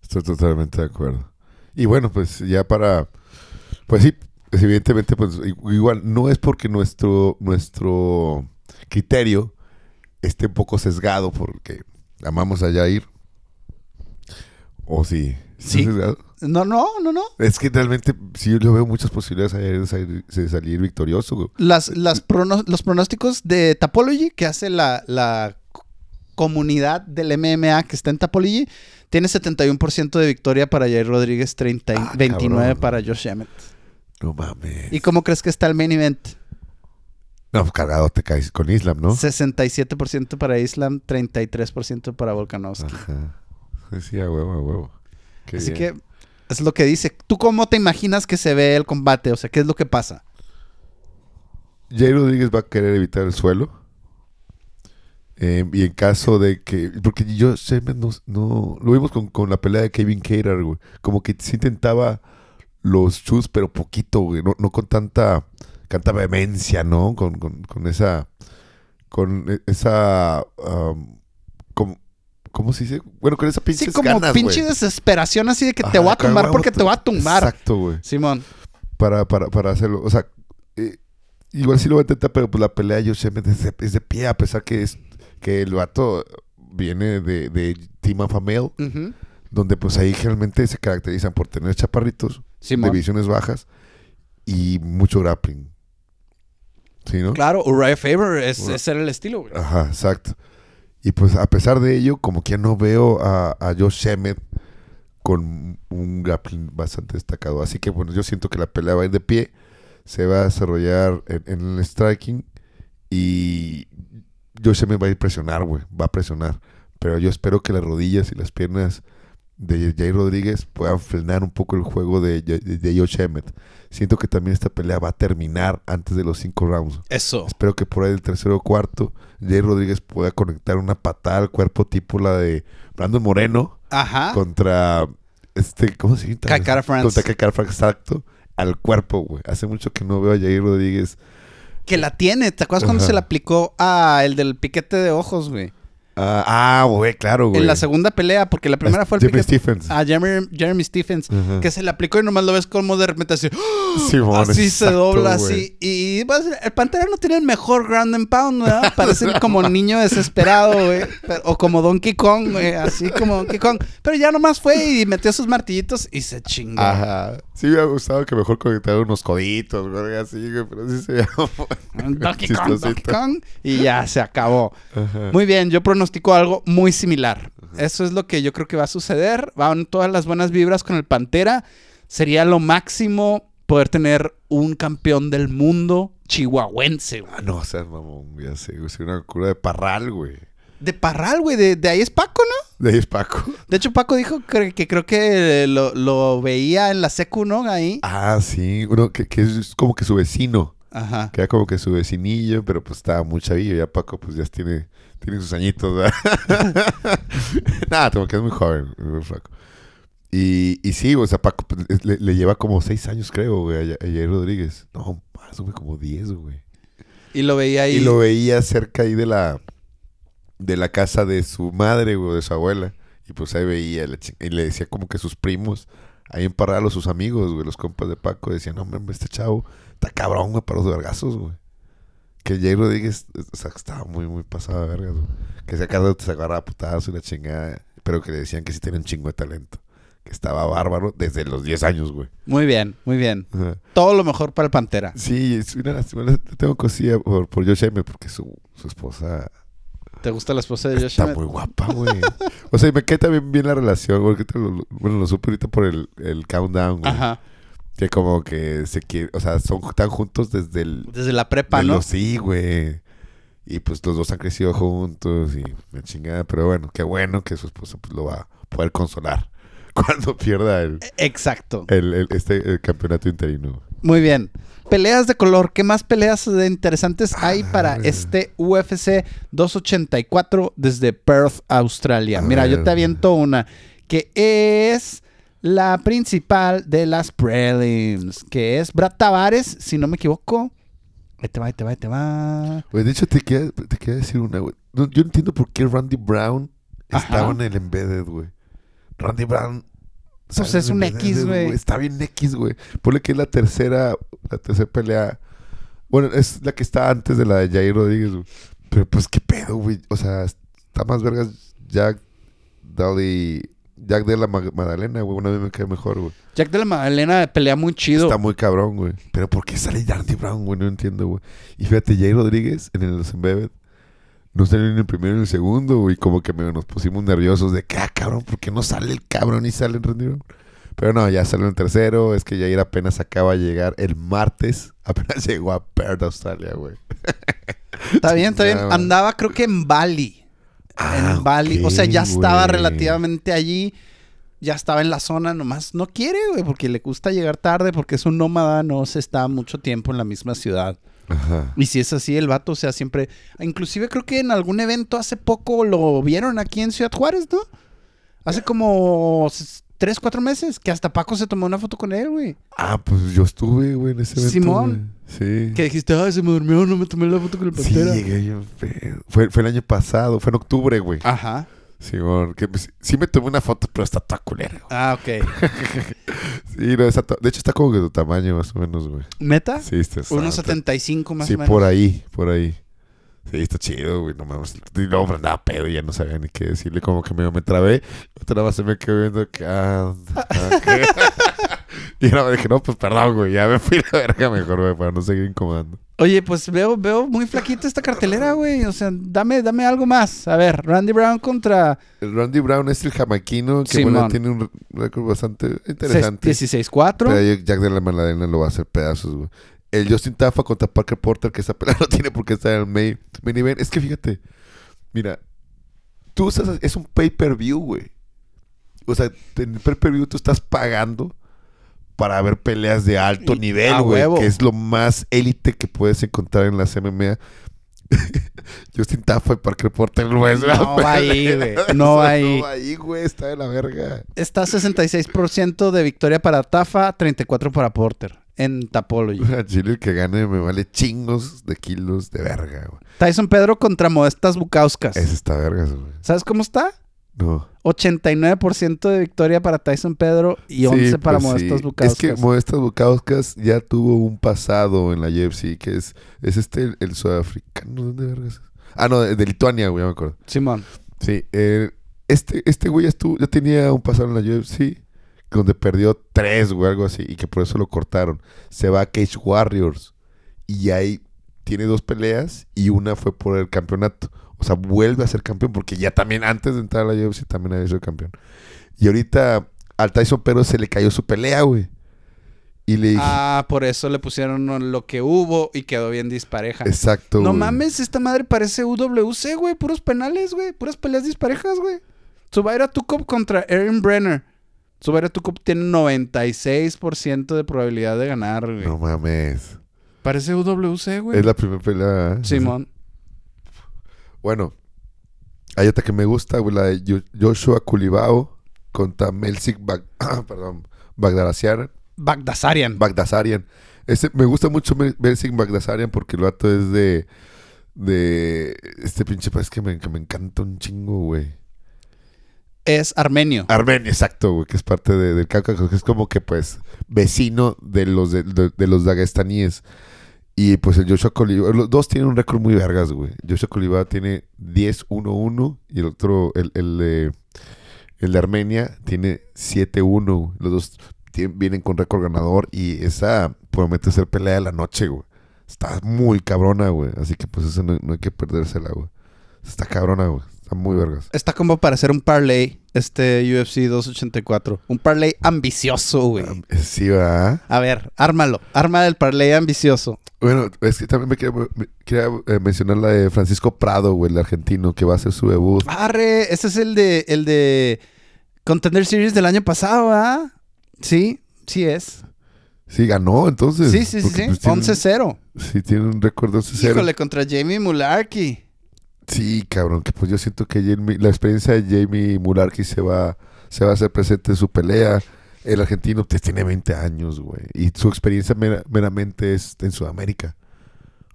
Estoy totalmente de acuerdo. Y bueno, pues ya para. Pues sí, pues evidentemente, pues igual, no es porque nuestro, nuestro criterio esté un poco sesgado porque amamos a Jair. O sí. Sí. No, no, no, no. Es que realmente sí yo veo muchas posibilidades de salir, victorioso, güey. Las, las prono- los pronósticos de Tapology que hace la, la comunidad del MMA que está en Tapology tiene 71% de victoria para Jair Rodríguez, 30 y Ah, 29 cabrón. para Josh Emmett. No mames. ¿Y cómo crees que está el main event? No, pues cargado te caes con Islam, ¿no? 67% para Islam, 33% para Volkanovski. Ajá. Sí, a huevo, a huevo. Qué Así bien. que es lo que dice. ¿Tú cómo te imaginas que se ve el combate? O sea, ¿qué es lo que pasa? Jair Rodríguez va a querer evitar el suelo. Eh, y en caso de que. Porque yo no, no- lo vimos con, con la pelea de Kevin Cater, güey. Como que sí intentaba los chus, pero poquito, güey. No, no con tanta, tanta vehemencia, ¿no? Con, con, con esa. Con e- esa. um, ¿Cómo se dice? Bueno, con esa pinche Sí, como ganas, pinche güey. desesperación así de que te voy a tumbar porque te voy a tumbar. Exacto, güey. Simón. para, para, para hacerlo. O sea, eh, igual sí lo va a intentar, pero pues la pelea de Josh Emmett es de, es de pie, a pesar que es que el vato viene de, de Team Alpha Male, Ujú. donde pues ahí generalmente se caracterizan por tener chaparritos, Divisiones bajas y mucho grappling. ¿Sí, no? Claro, Uriah Faber, es, Ura- ese era el estilo, güey. Ajá, exacto. Y pues a pesar de ello, como que ya no veo a, a Josh Emmett con un grappling bastante destacado. Así que bueno, yo siento que la pelea va a ir de pie, se va a desarrollar en, en el striking y Josh Emmett va a ir presionar, güey, va a presionar. Pero yo espero que las rodillas y las piernas de Jay Rodríguez puedan frenar un poco el juego de, de, de Josh Emmett. Siento que también esta pelea va a terminar antes de los cinco rounds. Eso. Espero que por ahí del tercero o cuarto, Jay Rodríguez pueda conectar una patada al cuerpo tipo la de Brandon Moreno Ajá. contra este, ¿cómo se llama? France. Contra Kai Kara France, exacto. Al cuerpo, güey. Hace mucho que no veo a Jair Rodríguez. Que la tiene. ¿Te acuerdas cuando se la aplicó a el del piquete de ojos, güey? Ah, ah, güey, claro, güey. En la segunda pelea, porque la primera fue el piquete Stephens. a Jeremy, Jeremy Stephens, que se le aplicó y nomás lo ves como de repente así. Simón, así se dobla güey. así. Y a- el Pantera no tiene el mejor ground and pound, ¿verdad? Parece como niño desesperado, güey. Pero- O como Donkey Kong, güey. Así como Donkey Kong. Pero ya nomás fue y metió sus martillitos y se chingó. Ajá. Sí me ha gustado que mejor conectara unos coditos, güey, así, güey. Pero sí se llama. Donkey Kong, Donkey. Kong. Y ya se acabó. Ajá. Muy bien, yo pronostico algo muy similar. Eso es lo que yo creo que va a suceder. Van todas las buenas vibras con el Pantera. Sería lo máximo poder tener un campeón del mundo chihuahuense, güey. Ah, no, o sea, mamón, ya sé, güey. Sería una cura de parral, güey. De Parral, güey. De, de ahí es Paco, ¿no? De ahí es Paco. De hecho, Paco dijo que, que creo que lo, lo veía en la secu, ¿no? Ahí. Ah, sí. Uno que, que es como que su vecino. Ajá. Que era como que su vecinillo, pero pues estaba muy chavillo. Ya Paco, pues ya tiene, tiene sus añitos. Nada, como que es muy joven, muy flaco. Y, y sí, o sea, Paco pues, es- le, le lleva como seis años, creo, güey, a, Yair Rodríguez. No, más, güey, como diez, güey. Y lo veía ahí. Y lo veía cerca ahí de la, de la casa de su madre, güey, de su abuela. Y pues ahí veía, y le decía como que sus primos, ahí en Parral, o sus amigos, güey, los compas de Paco, decían, no, hombre, este chavo está cabrón, güey, para los vergazos, güey. Que Jay Rodríguez, o sea, estaba muy, muy pasado de vergas, güey. Que se acá se agarraba a putadas y la chingada, pero que le decían que sí tenía un chingo de talento. Que estaba bárbaro desde los 10 años, güey. Muy bien, muy bien. Ajá. Todo lo mejor para el Pantera. Sí, es una lástima, le tengo cosilla por, por Josh Emmett, porque su, su esposa ¿Te gusta la esposa de Josh Está Emmett? muy guapa, güey. o sea, y me queda también bien la relación, güey. bueno, lo supe ahorita por el, el countdown, güey. Ajá. Que como que se quiere, o sea, son tan juntos desde el... Desde la prepa, de ¿no? los- sí, güey. Y pues los dos han crecido juntos y me chingada. Pero bueno, qué bueno que su esposa pues, lo va a poder consolar cuando pierda el, Exacto. el, el- este el campeonato interino. Muy bien. Peleas de color. ¿Qué más peleas de interesantes hay para este UFC 284 desde Perth, Australia? Mira, yo te aviento una que es la principal de las prelims, que es Brad Tavares, si no me equivoco. Ahí te va, ahí te va, ahí te va. Güey, de hecho, te quería, te quería decir una, güey. No, yo no entiendo por qué Randy Brown Ajá. estaba en el Embedded, güey. Randy Brown. Pues es un Embedded, X, güey. Está bien X, güey. Ponle que es la tercera, la tercera pelea. Bueno, es la que está antes de la de Jair Rodríguez, güey. Pero pues, ¿qué pedo, güey? O sea, está más vergas Jack Dali... Jack de la Ma- Magdalena, güey. Una vez me cae mejor, güey. Jack de la Magdalena pelea muy chido. Está muy cabrón, güey. Pero ¿por qué sale Randy Brown, güey? No entiendo, güey. Y fíjate, Jay Rodríguez en el Embedded no salió ni en el primero ni en el segundo, güey. Como que me- nos pusimos nerviosos de que, ah, cabrón, ¿por qué no sale el cabrón y sale el Randy Brown? Pero no, ya salió en el tercero. Es que Jair apenas acaba de llegar el martes. Apenas llegó a Perth, Australia, güey. Está bien, está bien. Andaba creo que en Bali. Ah, en Bali. o sea, ya estaba relativamente allí. Ya estaba en la zona, nomás no quiere, güey, porque le gusta llegar tarde, porque es un nómada, no se está mucho tiempo en la misma ciudad. Ajá. Y si es así, el vato, o sea, siempre... Inclusive creo que en algún evento hace poco lo vieron aquí en Ciudad Juárez, ¿no? Hace como tres, cuatro meses, que hasta Paco se tomó una foto con él, güey. Ah, pues yo estuve, güey, en ese evento. Simón. güey. Sí. Que dijiste, ay, se me durmió, no me tomé la foto con el Sí, pantera. llegué yo. pedo. Fue, fue el año pasado, fue en octubre, güey. Ajá. Simón, que pues, sí me tomé una foto, pero está toda culera. güey. Ah, ok. Sí, no, está de hecho está como que de tu tamaño más o menos, güey. ¿Meta? Sí, está. Unos está- 75 más Sí, o menos. por ahí, por ahí. Sí, está chido, güey, no. Y luego me andaba pedo y ya no sabía ni qué decirle, como que medio me trabé. Otra vez se me quedó viendo que, ah, ok. y me dije, no, pues perdón, güey, ya me fui a la verga mejor, güey, para no seguir incomodando. Oye, pues veo, veo muy flaquita esta cartelera, güey. O sea, dame, dame algo más. A ver, Randy Brown contra El Randy Brown es el jamaquino que bueno, tiene un récord bastante interesante. 16-4. Pero ahí Jack de la Maladena lo va a hacer pedazos, güey. El Justin Tafa contra Parker Porter, que esa pelea no tiene por qué estar en el main, main event. Es que fíjate, mira, tú estás, es un pay-per-view, güey. O sea, en el pay-per-view tú estás pagando para ver peleas de alto Y- nivel, güey. Que es lo más élite que puedes encontrar en las MMA. Justin Tafa y Parker Porter, güey. es No va ahí, güey. No va ahí. No va ahí, güey. Está de la verga. Está 66% de victoria para Tafa, 34% para Porter en Tapology. A Chile el que gane me vale chingos de kilos de verga, güey. Tyson Pedro contra Modestas Bukauskas. Ese está vergas, güey. ¿Sabes cómo está? No. 89% de victoria para Tyson Pedro y 11 Sí, para pues Modestas sí. Es que Modestas Bukauskas ya tuvo un pasado en la UFC, que es, es este, el, el sudafricano. ¿Dónde vergas? Ah, no, de, de Lituania, güey, ya me acuerdo. Simón. Sí, eh, este, este güey ya, estuvo, ya tenía un pasado en la UFC, donde perdió tres, güey, algo así, y que por eso lo cortaron. Se va a Cage Warriors, y ahí tiene dos peleas, y una fue por el campeonato. O sea, vuelve a ser campeón, porque ya también antes de entrar a la UFC también había sido campeón. Y ahorita al Tyson Pero se le cayó su pelea, güey. Y le dije, Ah, por eso le pusieron lo que hubo y quedó bien dispareja. exacto. No güey. mames, esta madre parece UWC, güey. Puros penales, güey. Puras peleas disparejas, güey. Subaira Tukop contra Erin Brenner. Subaira Tukop tiene 96% de probabilidad de ganar, güey. No mames. Parece UWC, güey. Es la primera pelea. Simón. Bueno, hay otra que me gusta, güey, la de Joshua Culibao contra Melsik Bag perdón, Bagdasarian. Bagdasarian. Bagdasarian. Este, me gusta mucho Mel- Melsik Bagdasarian porque el vato es de de este pinche país que me, que me encanta un chingo, güey. Es armenio. Armenia, exacto, güey, que es parte de- del Cáucaso, que es como que pues vecino de los de, de- de los dagestaníes. Y pues el Joshua Colibao, los dos tienen un récord muy vergas, güey. Joshua Colibao tiene 10-1-1 y el otro, el, el, de- el de Armenia, tiene 7-1. güey. Los dos vienen con récord ganador y esa promete ser pelea de la noche, güey. Está muy cabrona, güey. Así que pues eso no, no hay que perdérsela, güey. Está cabrona, güey. Está muy vergas. Está como para hacer un parlay, este UFC 284. Un parlay ambicioso, güey. Ah, Sí, va. A ver, ármalo. Arma del parlay ambicioso. Bueno, es que también me quería, me quería, eh, mencionar la de Francisco Prado, güey, el argentino, que va a hacer su debut. Arre, ese es el de el de Contender Series del año pasado, ¿ah? Sí, sí es. Sí, ganó entonces. Sí, sí, sí, sí. pues, tiene- 11-0. Sí, tiene un récord de 11-0. Híjole, contra Jamie Mularkey. Sí, cabrón, que pues yo siento que Jamie- la experiencia de Jamie Mularkey se va, se va a hacer presente en su pelea. El argentino pues, tiene 20 años, güey. Y su experiencia mera- meramente es en Sudamérica.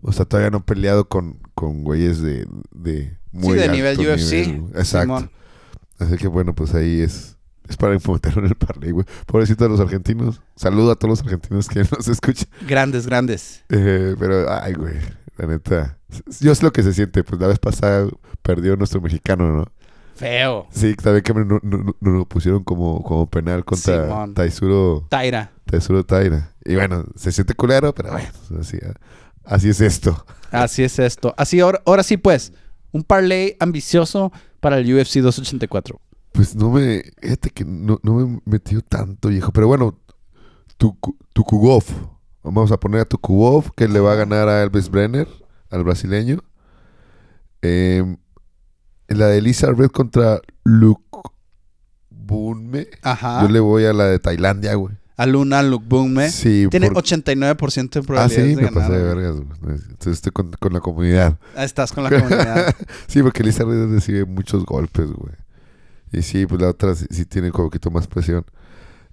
O sea, todavía no ha peleado con, con güeyes de, de muy de alto nivel UFC. Exacto. Simón. Así que bueno, pues ahí es. Es para fomentar en el parlay, güey. Pobrecito a los argentinos. Saludo a todos los argentinos que nos escuchan. Grandes, grandes. Eh, pero, ay, güey. La neta. Yo sé lo que se siente. Pues la vez pasada perdió nuestro mexicano, ¿no? Feo. Sí, también que no, no- no- no lo pusieron como, como penal contra Simón. Taisuro, Taira. Taisuro Taira. Y bueno, se siente culero, pero bueno, así, así es esto. Así es esto. Así, ahora, ahora sí, pues. Un parlay ambicioso para el UFC 284. Pues no me. Fíjate que no, no me metió tanto, viejo. Pero bueno, tu, Tukugov. Vamos a poner a Tukugov, que le va a ganar a Elvis Brenner, al brasileño. Eh, la de Elizabeth contra Luke Bunme. Ajá. Yo le voy a la de Tailandia, güey. A Luna Lukbunme. Sí, Tiene por- 89% de Ah, probabilidades sí, de me ganar. pasé de vergas. güey. Entonces estoy con, con la comunidad. Ah, Estás con la comunidad. sí, porque Elizabeth recibe muchos golpes, güey. Y sí, pues la otra sí, sí tiene un poquito más presión.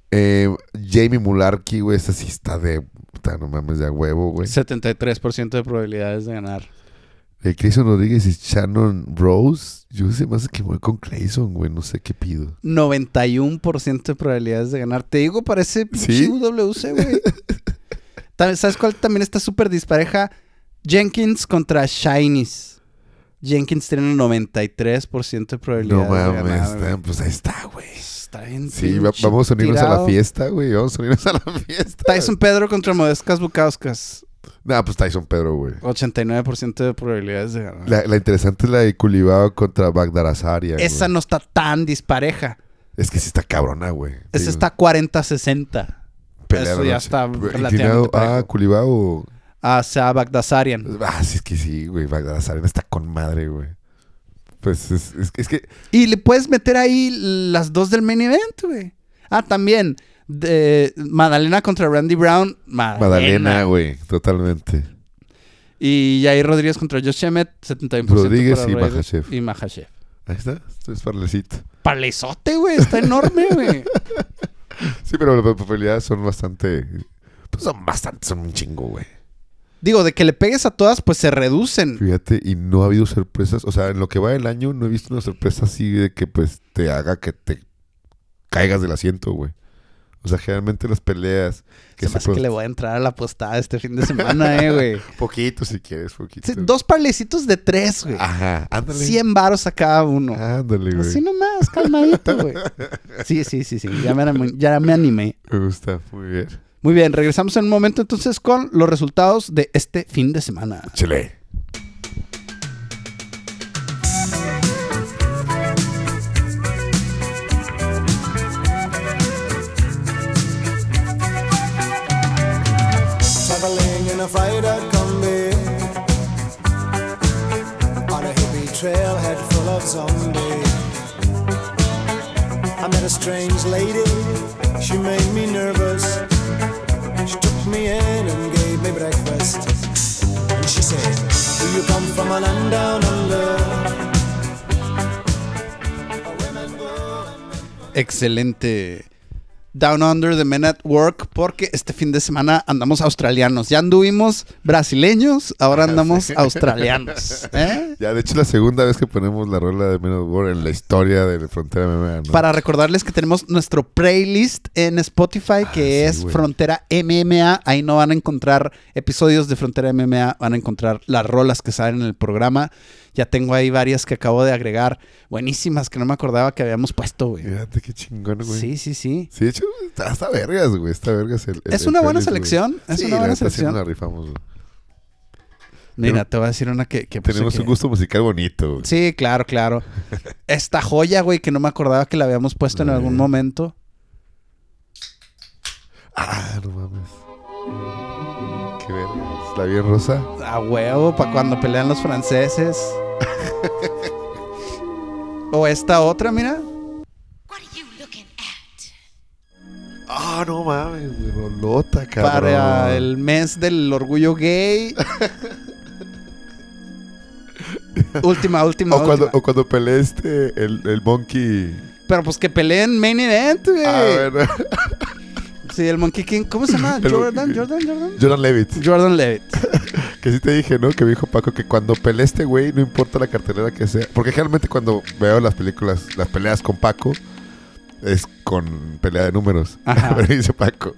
Eh, Jamie Mularkey, güey, esta sí está de... puta, no mames, de a huevo, güey. 73% de probabilidades de ganar. Eh, Clayson Rodríguez y Shannon Rose. Yo sé más que voy con Clayson, güey. No sé qué pido. 91% de probabilidades de ganar. Te digo, parece ¿Sí? UWC, güey. ¿Sabes cuál también está súper dispareja? Jenkins contra Shinies. Jenkins tiene un 93% de No probabilidades de mames, ganar. está- güey. pues ahí está, güey. Sí, va- vamos a unirnos a la fiesta, güey. Vamos a unirnos a la fiesta. Tyson Pedro contra Modestas Bukauskas. Nah, pues Tyson Pedro, güey. 89% de probabilidades de ganar. La, la interesante es la de Culibao contra Bagdarazaria. Esa no está tan dispareja. Es que sí está cabrona, güey. Esa está 40-60. pelea eso ya está relativamente a parejo. Culibao. Hacia Bagdasarian. Ah, sí, es que sí, güey. Bagdarazaria está con madre, güey. Pues es, es, es que Y le puedes meter ahí las dos del main event, güey. Ah, también. De Madalena contra Randy Brown. Madalena, güey. Totalmente. Y Jair Rodríguez contra Josh Emmett. 71% Rodríguez para y Makhachev. Y Makhachev. Ahí está. Esto es parlecito. Palezote, güey. Está enorme, güey. Sí, pero las probabilidades son bastante. Pues son bastante, son un chingo, güey. Digo, de que le pegues a todas, pues se reducen. Fíjate, y no ha habido sorpresas. O sea, en lo que va del año no he visto una sorpresa así de que pues te haga que te caigas del asiento, güey. O sea, generalmente las peleas que Se que le voy a entrar a la postada este fin de semana, eh, güey. Poquito si quieres, poquito. Sí, dos parlecitos de tres, güey. Ajá, ándale. 100 varos a cada uno. Ándale, güey. Así nomás, calmadito, güey. Sí, sí, sí, sí. Ya me, anim- ya me animé. Me gusta, muy bien. Muy bien, regresamos en un momento entonces con los resultados de este fin de semana. Chile. Trailhead full of zombies I met a strange lady, she made me nervous She took me in and gave me breakfast And she said, do you come from a land down under? Excelente. Down Under the Men at Work, porque este fin de semana andamos australianos. Ya anduvimos brasileños, ahora andamos australianos. ¿eh? Ya, de hecho, es la segunda vez que ponemos la rola de Men of War en la historia de Frontera MMA, ¿no? Para recordarles que tenemos nuestro playlist en Spotify, que Ah, sí, es. Frontera MMA. Ahí no van a encontrar episodios de Frontera MMA, van a encontrar las rolas que salen en el programa. Ya tengo ahí varias que acabo de agregar, buenísimas, que no me acordaba que habíamos puesto, güey. Fíjate qué chingón, güey. Sí, sí, sí. Sí, de hecho, está, está vergas, güey. Está vergas el. el- Es el una buena playlist, güey. selección, es Sí, una la buena neta, sí selección. la rifamos, güey. Mira, te voy a decir una que... que puse Tenemos que- un gusto musical bonito, güey. Sí, claro, claro. Esta joya, güey, que no me acordaba que la habíamos puesto en algún momento. Ah, no mames. Qué vergas. La bien rosa. A huevo, para cuando pelean los franceses. o esta otra, mira. Ah, no mames. Rolota, cabrón. Para el mes del orgullo gay. última, última, O cuando, o cuando peleé este, el, el Monkey. Pero pues que peleen main event, güey. Ah, bueno. Sí, el Monkey King. ¿Cómo se llama? Jordan, Jordan, Jordan. Jordan Levitt. Jordan Levitt. Que sí te dije, ¿no? Que me dijo Paco que cuando peleé este güey, no importa la cartelera que sea. Porque generalmente cuando veo las películas, las peleas con Paco, es con pelea de números. Pero dice Paco,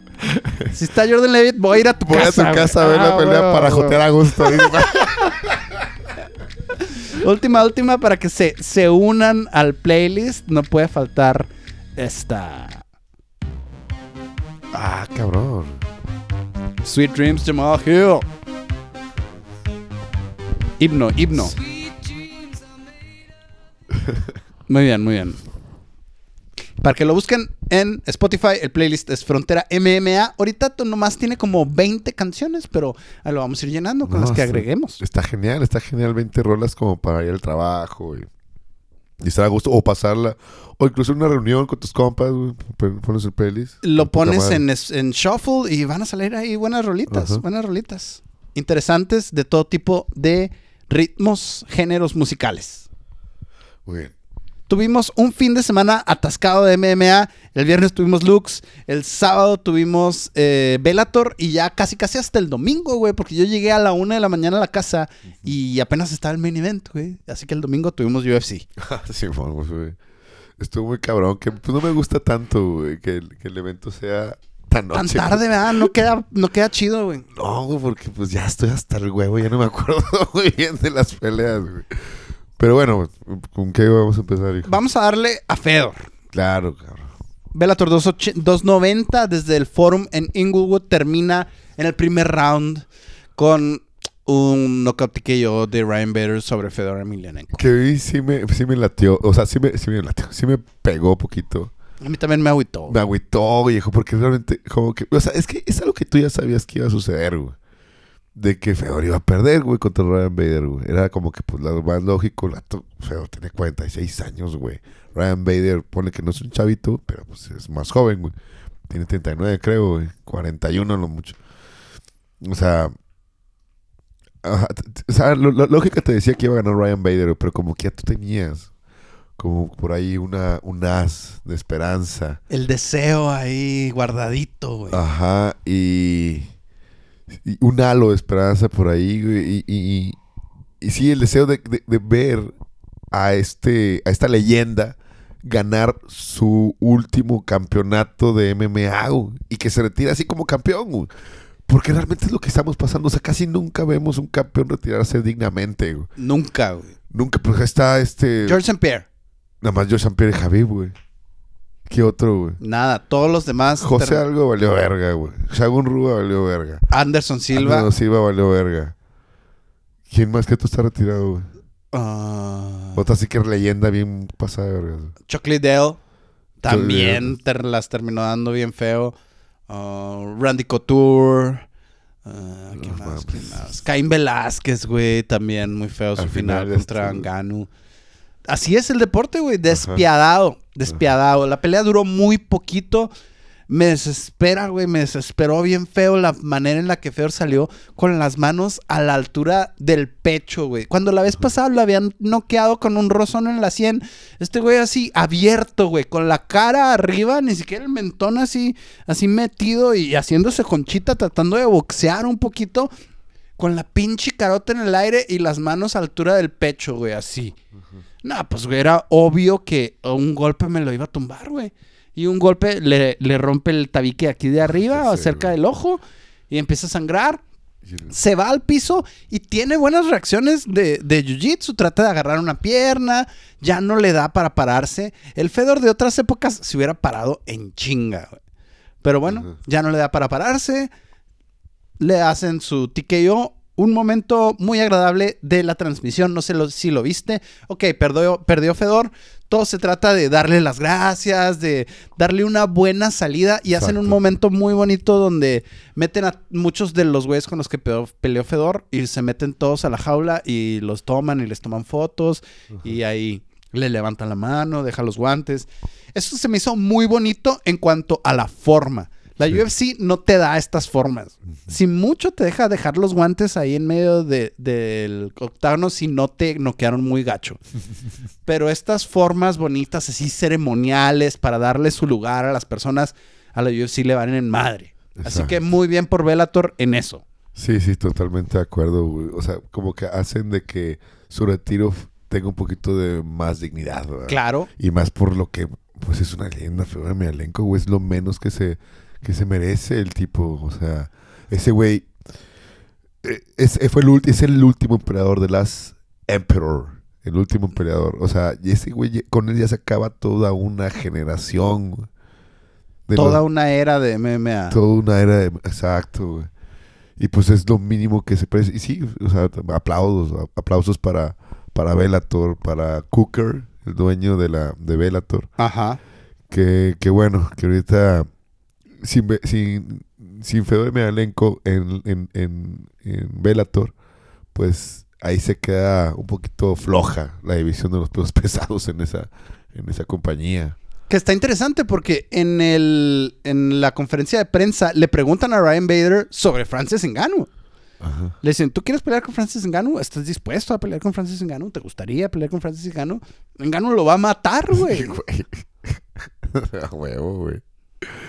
Si está Jordan Levitt, voy a ir a tu voy casa. a tu casa a ver la Ah, pelea para jotear a gusto. Última, última, para que se, se unan al playlist, no puede faltar esta. Ah, cabrón. Sweet Dreams, Jamal Hill. Himno, himno. Muy bien, muy bien. Para que lo busquen en Spotify, el playlist es Frontera MMA. Ahorita nomás tiene como 20 canciones, pero lo vamos a ir llenando con No, las que agreguemos. Está genial, está genial 20 rolas como para ir al trabajo y, y estar a gusto. O pasarla. O incluso una reunión con tus compas, güey. Pones el playlist. Lo pones en, en shuffle y van a salir ahí buenas rolitas, Ajá. buenas rolitas. Interesantes de todo tipo de ritmos, géneros musicales. Muy bien. Tuvimos un fin de semana atascado de MMA. El viernes tuvimos Lux. El sábado tuvimos eh, Bellator. Y ya casi casi hasta el domingo, güey. Porque yo llegué a la una de la mañana a la casa. Y apenas estaba el main event, güey. Así que el domingo tuvimos UFC. sí, vamos, güey. Estuvo muy cabrón. Que pues, no me gusta tanto, güey, que, que el evento sea tan Tan noche. tarde, ¿verdad? No queda, no queda chido, güey. No, güey, porque pues ya estoy hasta el huevo. Ya no me acuerdo muy bien de las peleas, güey. Pero bueno, ¿con qué vamos a empezar, hijo? Vamos a darle a Fedor. Claro, cabrón. Bellator 28 290 desde el forum en Inglewood termina en el primer round con un knockout TKO de Ryan Bader sobre Fedor Emelianenko. Que hoy sí me, sí me latió. O sea, sí me, sí me latió. Sí me pegó poquito. A mí también me agüitó. Me agüitó, viejo, porque realmente, como que. O sea, es que es algo que tú ya sabías que iba a suceder, güey. De que Fedor iba a perder, güey, contra Ryan Bader, güey. Era como que, pues, lo más lógico. La Fedor tiene 46 años, güey. Ryan Bader, pone que no es un chavito, pero pues es más joven, güey. Tiene 39, creo, güey. 41 lo mucho. O sea. ajá, o sea, lo- lógica te decía que iba a ganar Ryan Bader, güey, pero como que ya tú tenías como por ahí una, un as de esperanza. El deseo ahí guardadito, güey. Ajá, y un halo de esperanza por ahí, güey. Y, y, y- sí, el deseo de, de- de ver a, este, a esta leyenda ganar su último campeonato de MMA güey, y que se retire así como campeón. güey. Porque realmente es lo que estamos pasando. O sea, casi nunca vemos un campeón retirarse dignamente. güey. Nunca, güey. Nunca, pues está este. George St. Pierre. Nada más George St. Pierre y Javib, güey. ¿Qué otro, güey? Nada, todos los demás. José ter- algo valió verga, güey. Shagun Rúa valió verga. Anderson Silva. Silva. Silva valió verga. ¿Quién más que tú está retirado, güey? ah, Otra sí que es leyenda bien pasada de verga. Chuck Liddell. También ter- las terminó dando bien feo. Ah, Randy Couture. ¿Quién No más? ¿Quién mames. más? Caín Velázquez, güey. También muy feo su Al final, final, contra este- Ngannou. Así es el deporte, güey. Despiadado. Despiadado. La pelea duró muy poquito. Me desespera, güey. Me desesperó bien feo la manera en la que Fedor salió con las manos a la altura del pecho, güey. Cuando la vez pasada lo habían noqueado con un rozón en la sien. Este güey así abierto, güey. Con la cara arriba, ni siquiera el mentón así, así metido y haciéndose conchita, tratando de boxear un poquito. Con la pinche carota en el aire y las manos a altura del pecho, güey, así. No, pues, güey, era obvio que un golpe me lo iba a tumbar, güey. Y un golpe le, le rompe el tabique aquí de arriba, Sí, sí, cerca güey. del ojo, y empieza a sangrar. Se va al piso y tiene buenas reacciones de, de jiu-jitsu. Trata de agarrar una pierna, ya no le da para pararse. El Fedor de otras épocas se hubiera parado en chinga, güey. Pero bueno, ya no le da para pararse. Le hacen su TKO. Un momento muy agradable de la transmisión. No sé lo- si lo viste. Ok, perdió, perdió Fedor. Todo se trata de darle las gracias, de darle una buena salida. Y hacen un momento muy bonito donde meten a muchos de los güeyes con los que peleó, peleó Fedor. Y se meten todos a la jaula y los toman y les toman fotos. Y ahí le levantan la mano, deja los guantes. Eso se me hizo muy bonito en cuanto a la forma. La Sí. UFC no te da estas formas. Si mucho te deja dejar los guantes ahí en medio de- del octágono si no te noquearon muy gacho. Pero estas formas bonitas, así ceremoniales, para darle su lugar a las personas, a la UFC le van en madre. Así que muy bien por Bellator en eso. Sí, sí, totalmente de acuerdo, güey. O sea, como que hacen de que su retiro tenga un poquito de más dignidad, ¿verdad? Claro. Y más por lo que, pues es una leyenda, de mi elenco, güey. Es lo menos que se, que se merece el tipo. O sea, ese güey eh, es, eh, fue el, es el último emperador de las Emperor. El último emperador. O sea, y ese güey, con él ya se acaba toda una generación. De Toda los- una era de MMA. Toda una era de... Exacto, güey. Y pues es lo mínimo que se parece. Y sí, o sea, aplausos, aplausos para, para Bellator, para Cooker, el dueño de la de. Ajá. Que, que bueno, que ahorita sin, sin, sin Fedor Emelianenko en, en, en, en Bellator, pues ahí se queda un poquito floja la división de los pesos pesados en esa, en esa compañía. Que está interesante porque en, el, en la conferencia de prensa le preguntan a Ryan Bader sobre Francis Ngannou. Ajá. Le dicen, ¿tú quieres pelear con Francis Ngannou? ¿Estás dispuesto a pelear con Francis Ngannou? ¿Te gustaría pelear con Francis Ngannou? Ngannou lo va a matar, güey. Güey. A huevo, güey.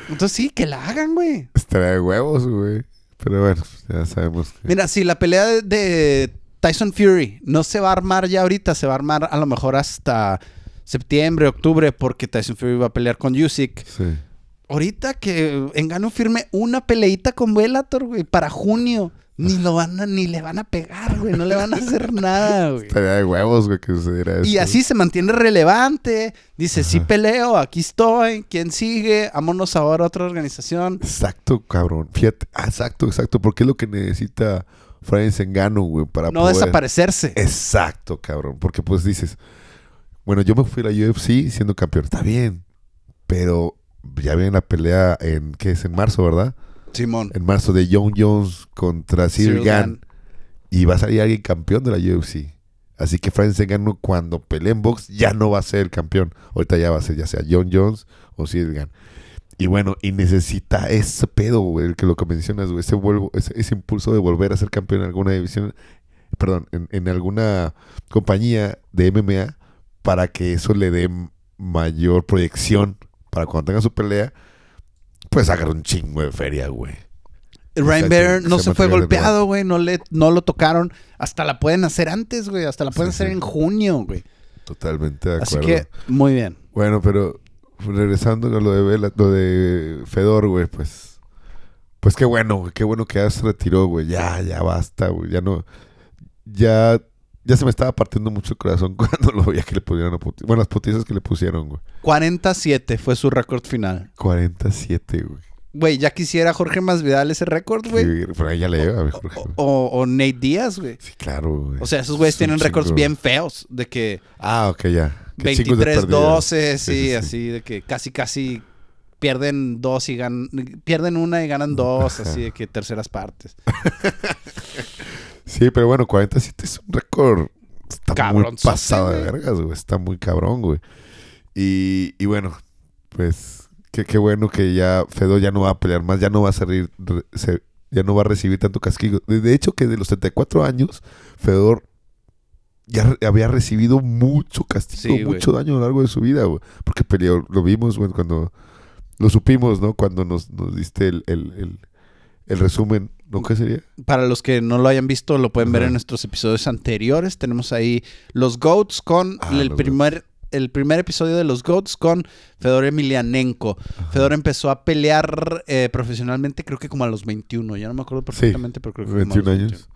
Entonces sí, que la hagan, güey. Estaría de huevos, güey. Pero bueno, ya sabemos que... Mira, si la pelea de, de Tyson Fury no se va a armar ya ahorita, se va a armar a lo mejor hasta septiembre, octubre, porque Tyson Fury va a pelear con Usyk. Sí. Ahorita que Engano firme una peleita con Bellator, güey, para junio. Ni lo van a, ni le van a pegar, güey. No le van a hacer nada, güey. Estaría de huevos, güey, que sucediera eso. Y así se mantiene relevante. Dice, sí peleo, aquí estoy. ¿Quién sigue? Vámonos ahora a otra organización. Exacto, cabrón. Fíjate. Ah, Exacto, exacto. Porque es lo que necesita Francis Ngannou, güey, para No poder... desaparecerse. Exacto, cabrón. Porque pues dices, bueno, yo me fui a la UFC siendo campeón. Está bien. Pero ya viene la pelea en, ¿qué es? En marzo, ¿verdad? Simón. En marzo de John Jones contra Cyril Gann. Y va a salir alguien campeón de la UFC. Así que Francis Ngannou cuando pelee en box ya no va a ser el campeón. Ahorita ya va a ser ya sea John Jones o Cyril Gann. Y bueno, y necesita ese pedo, güey, el que lo que mencionas, güey, ese, vuelvo, ese, ese impulso de volver a ser campeón en alguna división, perdón, en, en alguna compañía de MMA para que eso le dé mayor proyección para cuando tenga su pelea, pues agarra un chingo de feria, güey. Ryan que no se se fue golpeado, güey. No, le, no lo tocaron. Hasta la pueden hacer antes, güey. Hasta la pueden Sí, hacer sí. en junio, güey. Totalmente de Así acuerdo. que, muy bien. Bueno, pero regresando a lo de Vela- lo de Fedor, güey, pues pues qué bueno, qué bueno que ya se retiró, güey. Ya, ya basta, güey. Ya no ya ya se me estaba partiendo mucho el corazón cuando lo veía que le pusieron bueno, las putizas que le pusieron, güey. 47 fue su récord final. 47, güey. Güey, ya quisiera Jorge Masvidal ese récord, güey. Sí, pero ahí ya le lleva. O, o Nate Díaz, güey. Sí, claro, güey. O sea, esos güeyes tienen récords bien feos. De que Ah, ok, ya. Qué chingos de 23-12, pérdida. sí, así. De que casi, casi pierden dos y ganan... Pierden una y ganan dos, así de que terceras partes. Sí, pero bueno, 47 es un récord. Está muy pasado de vergas, güey. Está muy cabrón, güey. Y, y bueno, pues qué, qué bueno que ya Fedor ya no va a pelear más, ya no va a salir, se- ya no va a recibir tanto castigo. De, hecho, que de los 34 años, Fedor ya había recibido mucho castigo, Sí, mucho daño a lo largo de su vida, güey. Porque peleó, lo vimos, güey, cuando lo supimos, ¿no? Cuando nos, nos diste el, el, el, el resumen, ¿no? ¿Qué sería? Para los que no lo hayan visto, lo pueden ver Ajá. en nuestros episodios anteriores. Tenemos ahí los GOATs con Ah, el primer... El primer episodio de los GOATs con Fedor Emelianenko. Fedor empezó a pelear eh, profesionalmente creo que como a los 21. Ya no me acuerdo perfectamente, pero creo que como a los 21 años.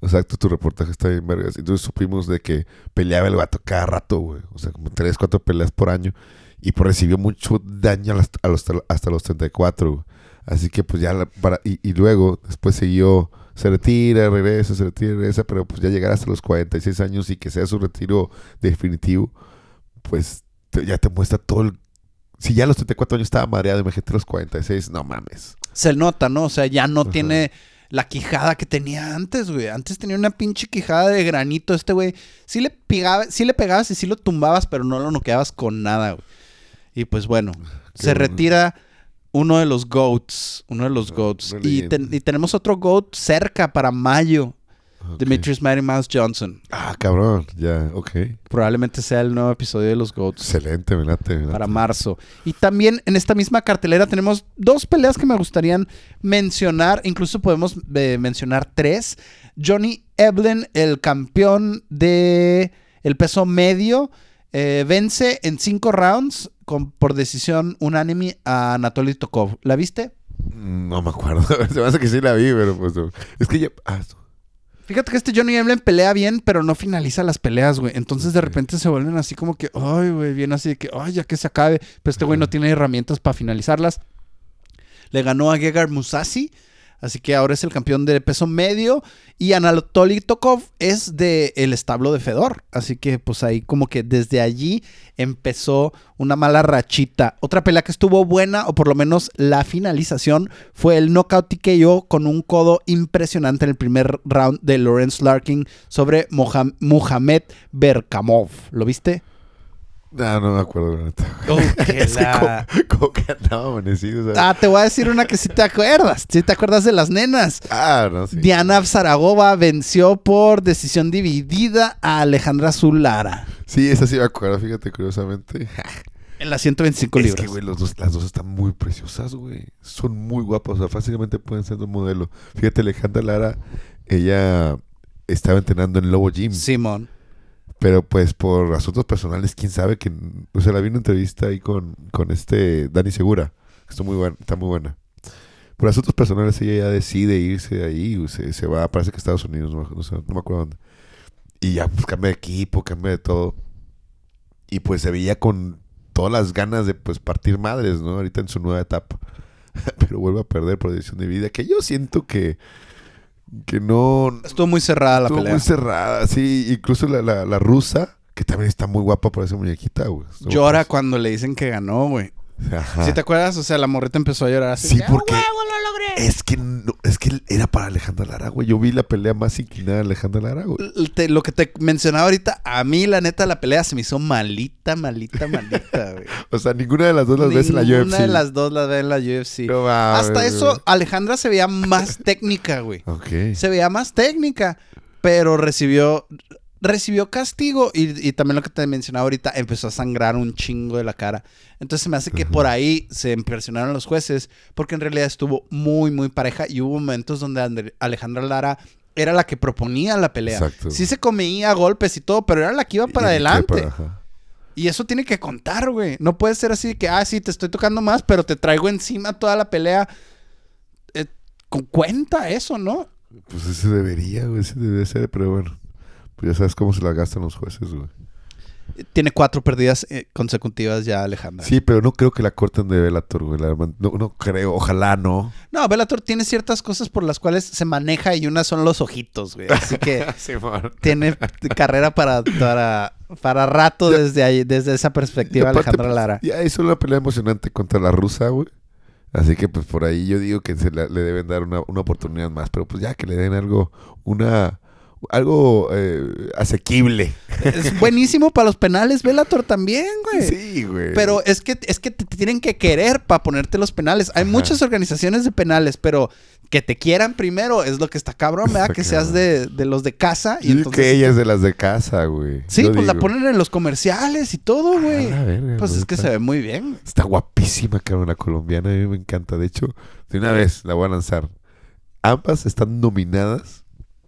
Exacto, tu reportaje está bien vergas. Entonces supimos de que peleaba el vato cada rato, güey. O sea, como 3, 4 peleas por año. Y pues recibió mucho daño a las- a los, hasta los 34, güey. Así que pues ya, la- para, y, y luego después siguió, se retira, regresa, se retira, regresa, pero pues ya llegar hasta los 46 años y que sea su retiro definitivo, pues te- ya te muestra todo el... Si ya a los 34 años estaba mareado, imagínate los 46, no mames. Se nota, ¿no? O sea, ya no Ajá. tiene la quijada que tenía antes, güey. Antes tenía una pinche quijada de granito este güey. Sí le, pegaba, sí le pegabas y sí lo tumbabas, pero no lo noqueabas con nada, güey. Y pues bueno, se bueno. retira uno de los GOATs. Uno de los Ah, GOATs. Y, leyenda. ten- y tenemos otro GOAT cerca para mayo. Ok. Demetrius Mouse Johnson. Ah, cabrón, ya, ok. Probablemente sea el nuevo episodio de los GOATs. Excelente, me late, me late. para marzo. Y también en esta misma cartelera tenemos dos peleas que me gustarían mencionar, incluso podemos eh, mencionar tres. Johnny Eblin, el campeón de el peso medio, eh, vence en cinco rounds con, por decisión unánime a Anatoly Tokov. ¿La viste? No me acuerdo. Se me hace que sí la vi, pero pues no. Es que ya. Ah, Fíjate que este Johnny Eblin pelea bien, pero no finaliza las peleas, güey. Entonces de repente se vuelven así como que, ay, güey, bien así de que, ay, ya que se acabe. Pero este güey no tiene herramientas para finalizarlas. Le ganó a Gegard Musasi, así que ahora es el campeón de peso medio. Y Anatoly Tokov es de el establo de Fedor. Así que pues ahí como que desde allí empezó una mala rachita. Otra pelea que estuvo buena, o por lo menos la finalización, fue el knockout TKO con un codo impresionante en el primer round de Lawrence Larkin sobre Moha- Muhammad Berkamov. ¿Lo viste? No, no me acuerdo, la neta. Oh, que Es que la- como, como que andaba amanecido, ¿sabes? Ah, te voy a decir una que sí te acuerdas. Sí te acuerdas de las nenas. Ah, no, sí. Diana Zaragova venció por decisión dividida a Alejandra Zulara Sí, esa sí me acuerdo, fíjate, curiosamente. en las 125 Es libras. que, güey, los dos, las dos están muy preciosas, güey. Son muy guapas, o sea, fácilmente pueden ser un modelo. Fíjate, Alejandra Lara, ella estaba entrenando en Lobo Gym. Simón. Pero pues por asuntos personales, quién sabe que... O sea, la vi una entrevista ahí con, con este Dani Segura. que Está muy buena, está muy buena. Por asuntos personales ella ya decide irse ahí. o Se, se va, parece que Estados Unidos, no, no sé, no me acuerdo dónde. Y ya pues cambia de equipo, cambia de todo. Y pues se veía con todas las ganas de pues partir madres, ¿no? Ahorita en su nueva etapa. Pero vuelve a perder por decisión de vida. Que yo siento que... que no... Estuvo muy cerrada la estuvo pelea. muy cerrada, sí. Incluso la, la, la rusa, que también está muy guapa por esa muñequita, güey. Estuvo Llora cuando le dicen que ganó, güey. Ajá. ¿Sí te acuerdas? O sea, la morrita empezó a llorar así. Sí, "¡Ah, porque- huevo, lo logré! Es que no, es que era para Alejandra Lara, güey. Yo vi la pelea más inclinada de Alejandra Lara, güey. L- te- lo que te mencionaba ahorita, a mí la neta la pelea se me hizo malita, malita, malita, güey. O sea, ninguna de las dos las ves en la UFC. Ninguna de las dos las ve en la UFC. No Hasta güey. eso, Alejandra se veía más técnica, güey. Ok. Se veía más técnica, pero recibió recibió castigo y, y también lo que te mencionaba ahorita, empezó a sangrar un chingo de la cara. Entonces se me hace que por ahí se impresionaron los jueces, porque en realidad estuvo muy, muy pareja y hubo momentos donde Alejandra Lara era la que proponía la pelea. Exacto. Sí se comía golpes y todo, pero era la que iba para Y- adelante. para-. Y eso tiene que contar, güey. No puede ser así de que, ah, sí, te estoy tocando más, pero te traigo encima toda la pelea. Eh, con cuenta eso, ¿no? Pues ese debería, güey. Ese debe ser, pero bueno. Pues ya sabes cómo se la gastan los jueces, güey. Tiene cuatro pérdidas eh, consecutivas ya Alejandra. Sí, pero no creo que la corten de Bellator, güey. la. No, no creo. Ojalá no. No, Bellator tiene ciertas cosas por las cuales se maneja y una son los ojitos, güey. Así que tiene carrera para, para, para rato desde ahí, desde esa Y perspectiva aparte, Alejandra pues, Lara. Ya hizo una pelea emocionante contra la rusa, güey. Así que pues por ahí yo digo que se la- le deben dar una, una oportunidad más. Pero pues ya que le den algo, una... Algo eh, asequible. Es buenísimo para los penales, Bellator también, güey. Sí, güey. Pero es que, es que te tienen que querer para ponerte los penales. Hay Ajá. muchas organizaciones de penales, pero que te quieran primero es lo que está cabrón, ¿verdad? Está Que seas de, de los de casa. Y Yo entonces, que ella es de las de casa, güey. Sí, Yo pues la ponen en los comerciales y todo, güey. A la verga, Pues es que se ve muy bien. Está guapísima, cabrón, la colombiana. A mí me encanta. De hecho, de una vez la voy a lanzar. Ambas están nominadas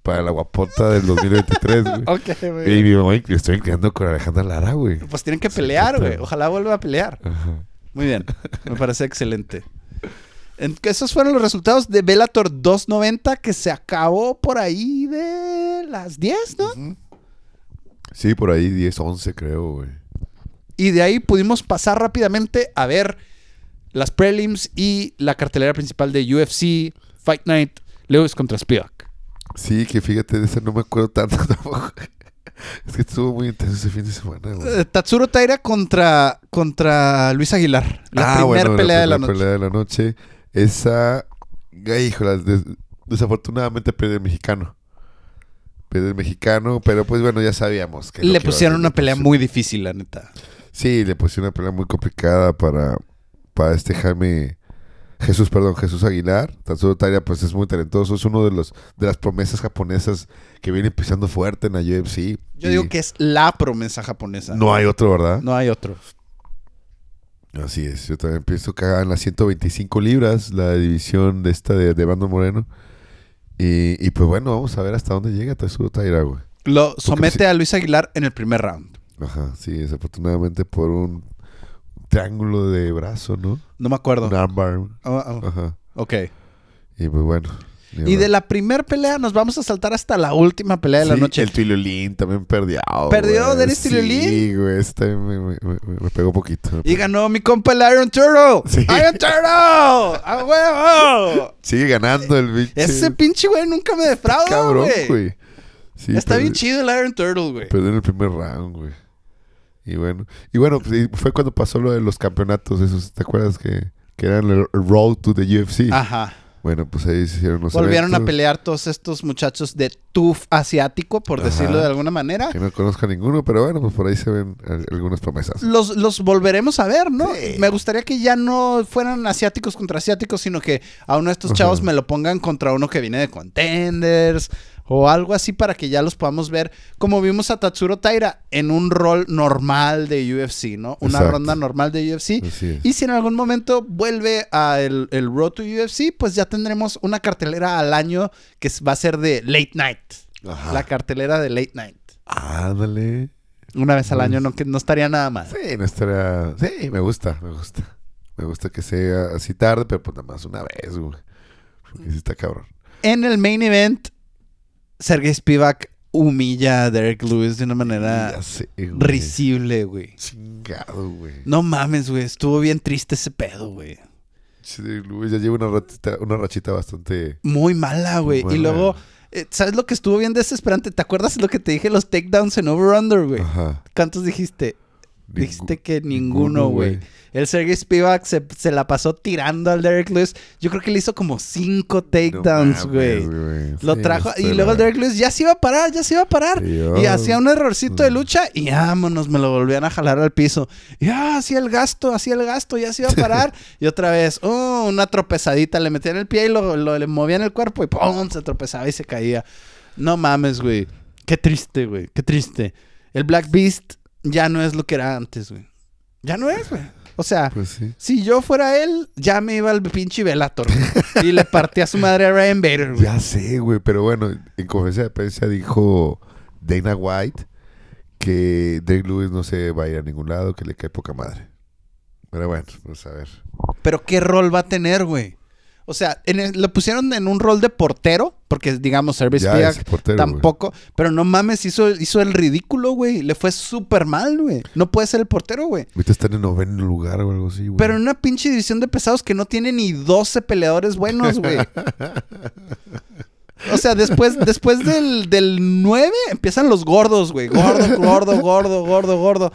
para la guapota del 2023, güey. Ok, Y mi mamá estoy inclinando con Alejandra Lara, güey. Pues tienen que pelear, güey. Ojalá vuelva a pelear. Ajá. Muy bien. Me parece excelente. En- esos fueron los resultados de Bellator 290 que se acabó por ahí de las 10, ¿no? Sí, por ahí 10, 11 creo, güey. Y de ahí pudimos pasar rápidamente a ver las prelims y la cartelera principal de UFC Fight Night Lewis contra Spivak. Sí, que fíjate, de ese no me acuerdo tanto tampoco. Es que estuvo muy intenso ese fin de semana, güey. Eh, Tatsuro Taira contra, contra Luis Aguilar. La Ah, primera bueno, pelea de la primera noche. pelea de la noche. Esa, ay, híjolas, des- desafortunadamente pierde el mexicano. Pierde el mexicano, pero pues bueno, ya sabíamos que... Le pusieron una le pelea muy difícil, la neta. Sí, le pusieron una pelea muy complicada para, para este Jaime... Jesús, perdón, Jesús Aguilar. Tatsuro Taira, pues es muy talentoso. Es uno de los de las promesas japonesas que viene pisando fuerte en la UFC. Yo digo que es la promesa japonesa. No hay otro, ¿verdad? No hay otro. Así es, yo también pienso que en las 125 libras, la división de esta de, de Bando Moreno. Y, y pues bueno, vamos a ver hasta dónde llega Tatsuro Taira, güey. Lo somete a Luis Aguilar en el primer round. Ajá, sí, desafortunadamente por un triángulo de brazo, ¿no? No me acuerdo. Un armbar. Oh, oh, Ajá. ok. Y pues bueno. Y de la primer pelea nos vamos a saltar hasta la última pelea de la Sí, noche. El Tuliolín también perdió. ¿Perdió güey. Denis Sí, güey, este me, me, me- me pegó poquito. Y ganó mi compa el Iron Turtle. Sí. ¡Iron Turtle! ¡A huevo! Sigue ganando el bicho. Ese pinche güey nunca me defrauda, cabrón, güey. Sí, Está bien chido el Iron Turtle, güey. Perdió en el primer round, güey. Y bueno, y bueno, pues, fue cuando pasó lo de los campeonatos esos, ¿te acuerdas que, que eran el road to the UFC? Ajá. Bueno, pues ahí se hicieron los Volvieron a pelear todos estos muchachos de TUF asiático, por Ajá. decirlo de alguna manera. Que no conozca ninguno, pero bueno, pues por ahí se ven al- algunas promesas. Los, los volveremos a ver, ¿no? Sí. Me gustaría que ya no fueran asiáticos contra asiáticos, sino que a uno de estos chavos Ajá. me lo pongan contra uno que viene de contenders o algo así para que ya los podamos ver como vimos a Tatsuro Taira en un rol normal de UFC, ¿no? Una Exacto. ronda normal de UFC. Y si en algún momento vuelve a el, el Road to UFC, pues ya tendremos una cartelera al año que va a ser de Late Night. Ajá. La cartelera de Late Night. Ándale. Una vez al año no, que no estaría nada mal. Sí, no estaría... Sí, me gusta, me gusta. Me gusta que sea así tarde, pero pues nada más una vez, güey. Porque sí está cabrón. En el main event, Sergey Spivak humilla a Derek Lewis de una manera Ya sé, güey. risible, güey. Chingado, güey. No mames, güey. Estuvo bien triste ese pedo, güey. Che, Derrick Lewis ya lleva una rachita, una rachita bastante. Muy mala, güey. Muy Y luego, eh, ¿sabes lo que estuvo bien desesperante? ¿Te acuerdas lo que te dije los takedowns en Over-Under, güey? Ajá. ¿Cuántos dijiste? Dijiste que ninguno, güey. El Sergey Spivak se, se la pasó tirando al Derek Lewis. Yo creo que le hizo como cinco takedowns, güey. Lo Sí, trajo y luego el Derek Lewis ya se iba a parar, ya se iba a parar. Dios. Y hacía un errorcito de lucha y vámonos, me lo volvían a jalar al piso. Y ah, hacía el gasto, hacía el gasto, ya se iba a parar. y otra vez, oh, una tropezadita, le metían el pie y lo, lo- le movían el cuerpo y ¡pum! se tropezaba y se caía. No mames, güey. Qué triste, güey. Qué triste. El Black Beast ya no es lo que era antes, güey. Ya no es, güey. O sea, Pues sí. si yo fuera él, ya me iba al pinche Velator y le partía a su madre a Ryan Bader, güey. Ya sé, güey. Pero bueno, en conferencia de prensa dijo Dana White que Derrick Lewis no se va a ir a ningún lado, que le cae poca madre. Pero bueno, pues a ver. Pero ¿qué rol va a tener, güey? O sea, en el- lo pusieron en un rol de portero, porque digamos, Service Ya portero, tampoco. Pero no mames, hizo, hizo el ridículo, güey. Le fue súper mal, güey. No puede ser el portero, güey. Ahorita están en noveno lugar o algo así, güey. Pero en una pinche división de pesados que no tiene ni 12 peleadores buenos, güey. O sea, después, después del, del 9 empiezan los gordos, güey. Gordo, gordo, gordo, gordo, gordo.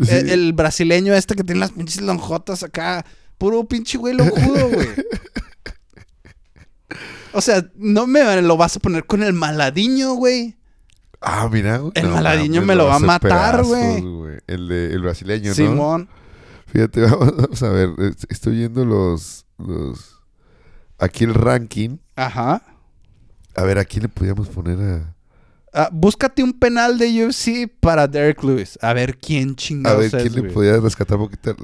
Sí. El, el brasileño este que tiene las pinches lonjotas acá. Puro pinche güey lonjudo, güey. O sea, no me lo vas a poner con el maladiño, güey. Ah, mira, güey. El Maladiño me lo va a matar, güey. El, de, el brasileño, ¿no? Simón. Fíjate, vamos, vamos a ver. es- Estoy viendo los, los. Aquí el ranking. Ajá. A ver, ¿a quién le podíamos poner a.? Ah, búscate un penal de UFC para Derek Lewis. A ver quién A chingados ver, es, ¿quién le güey. podía rescatar un poquito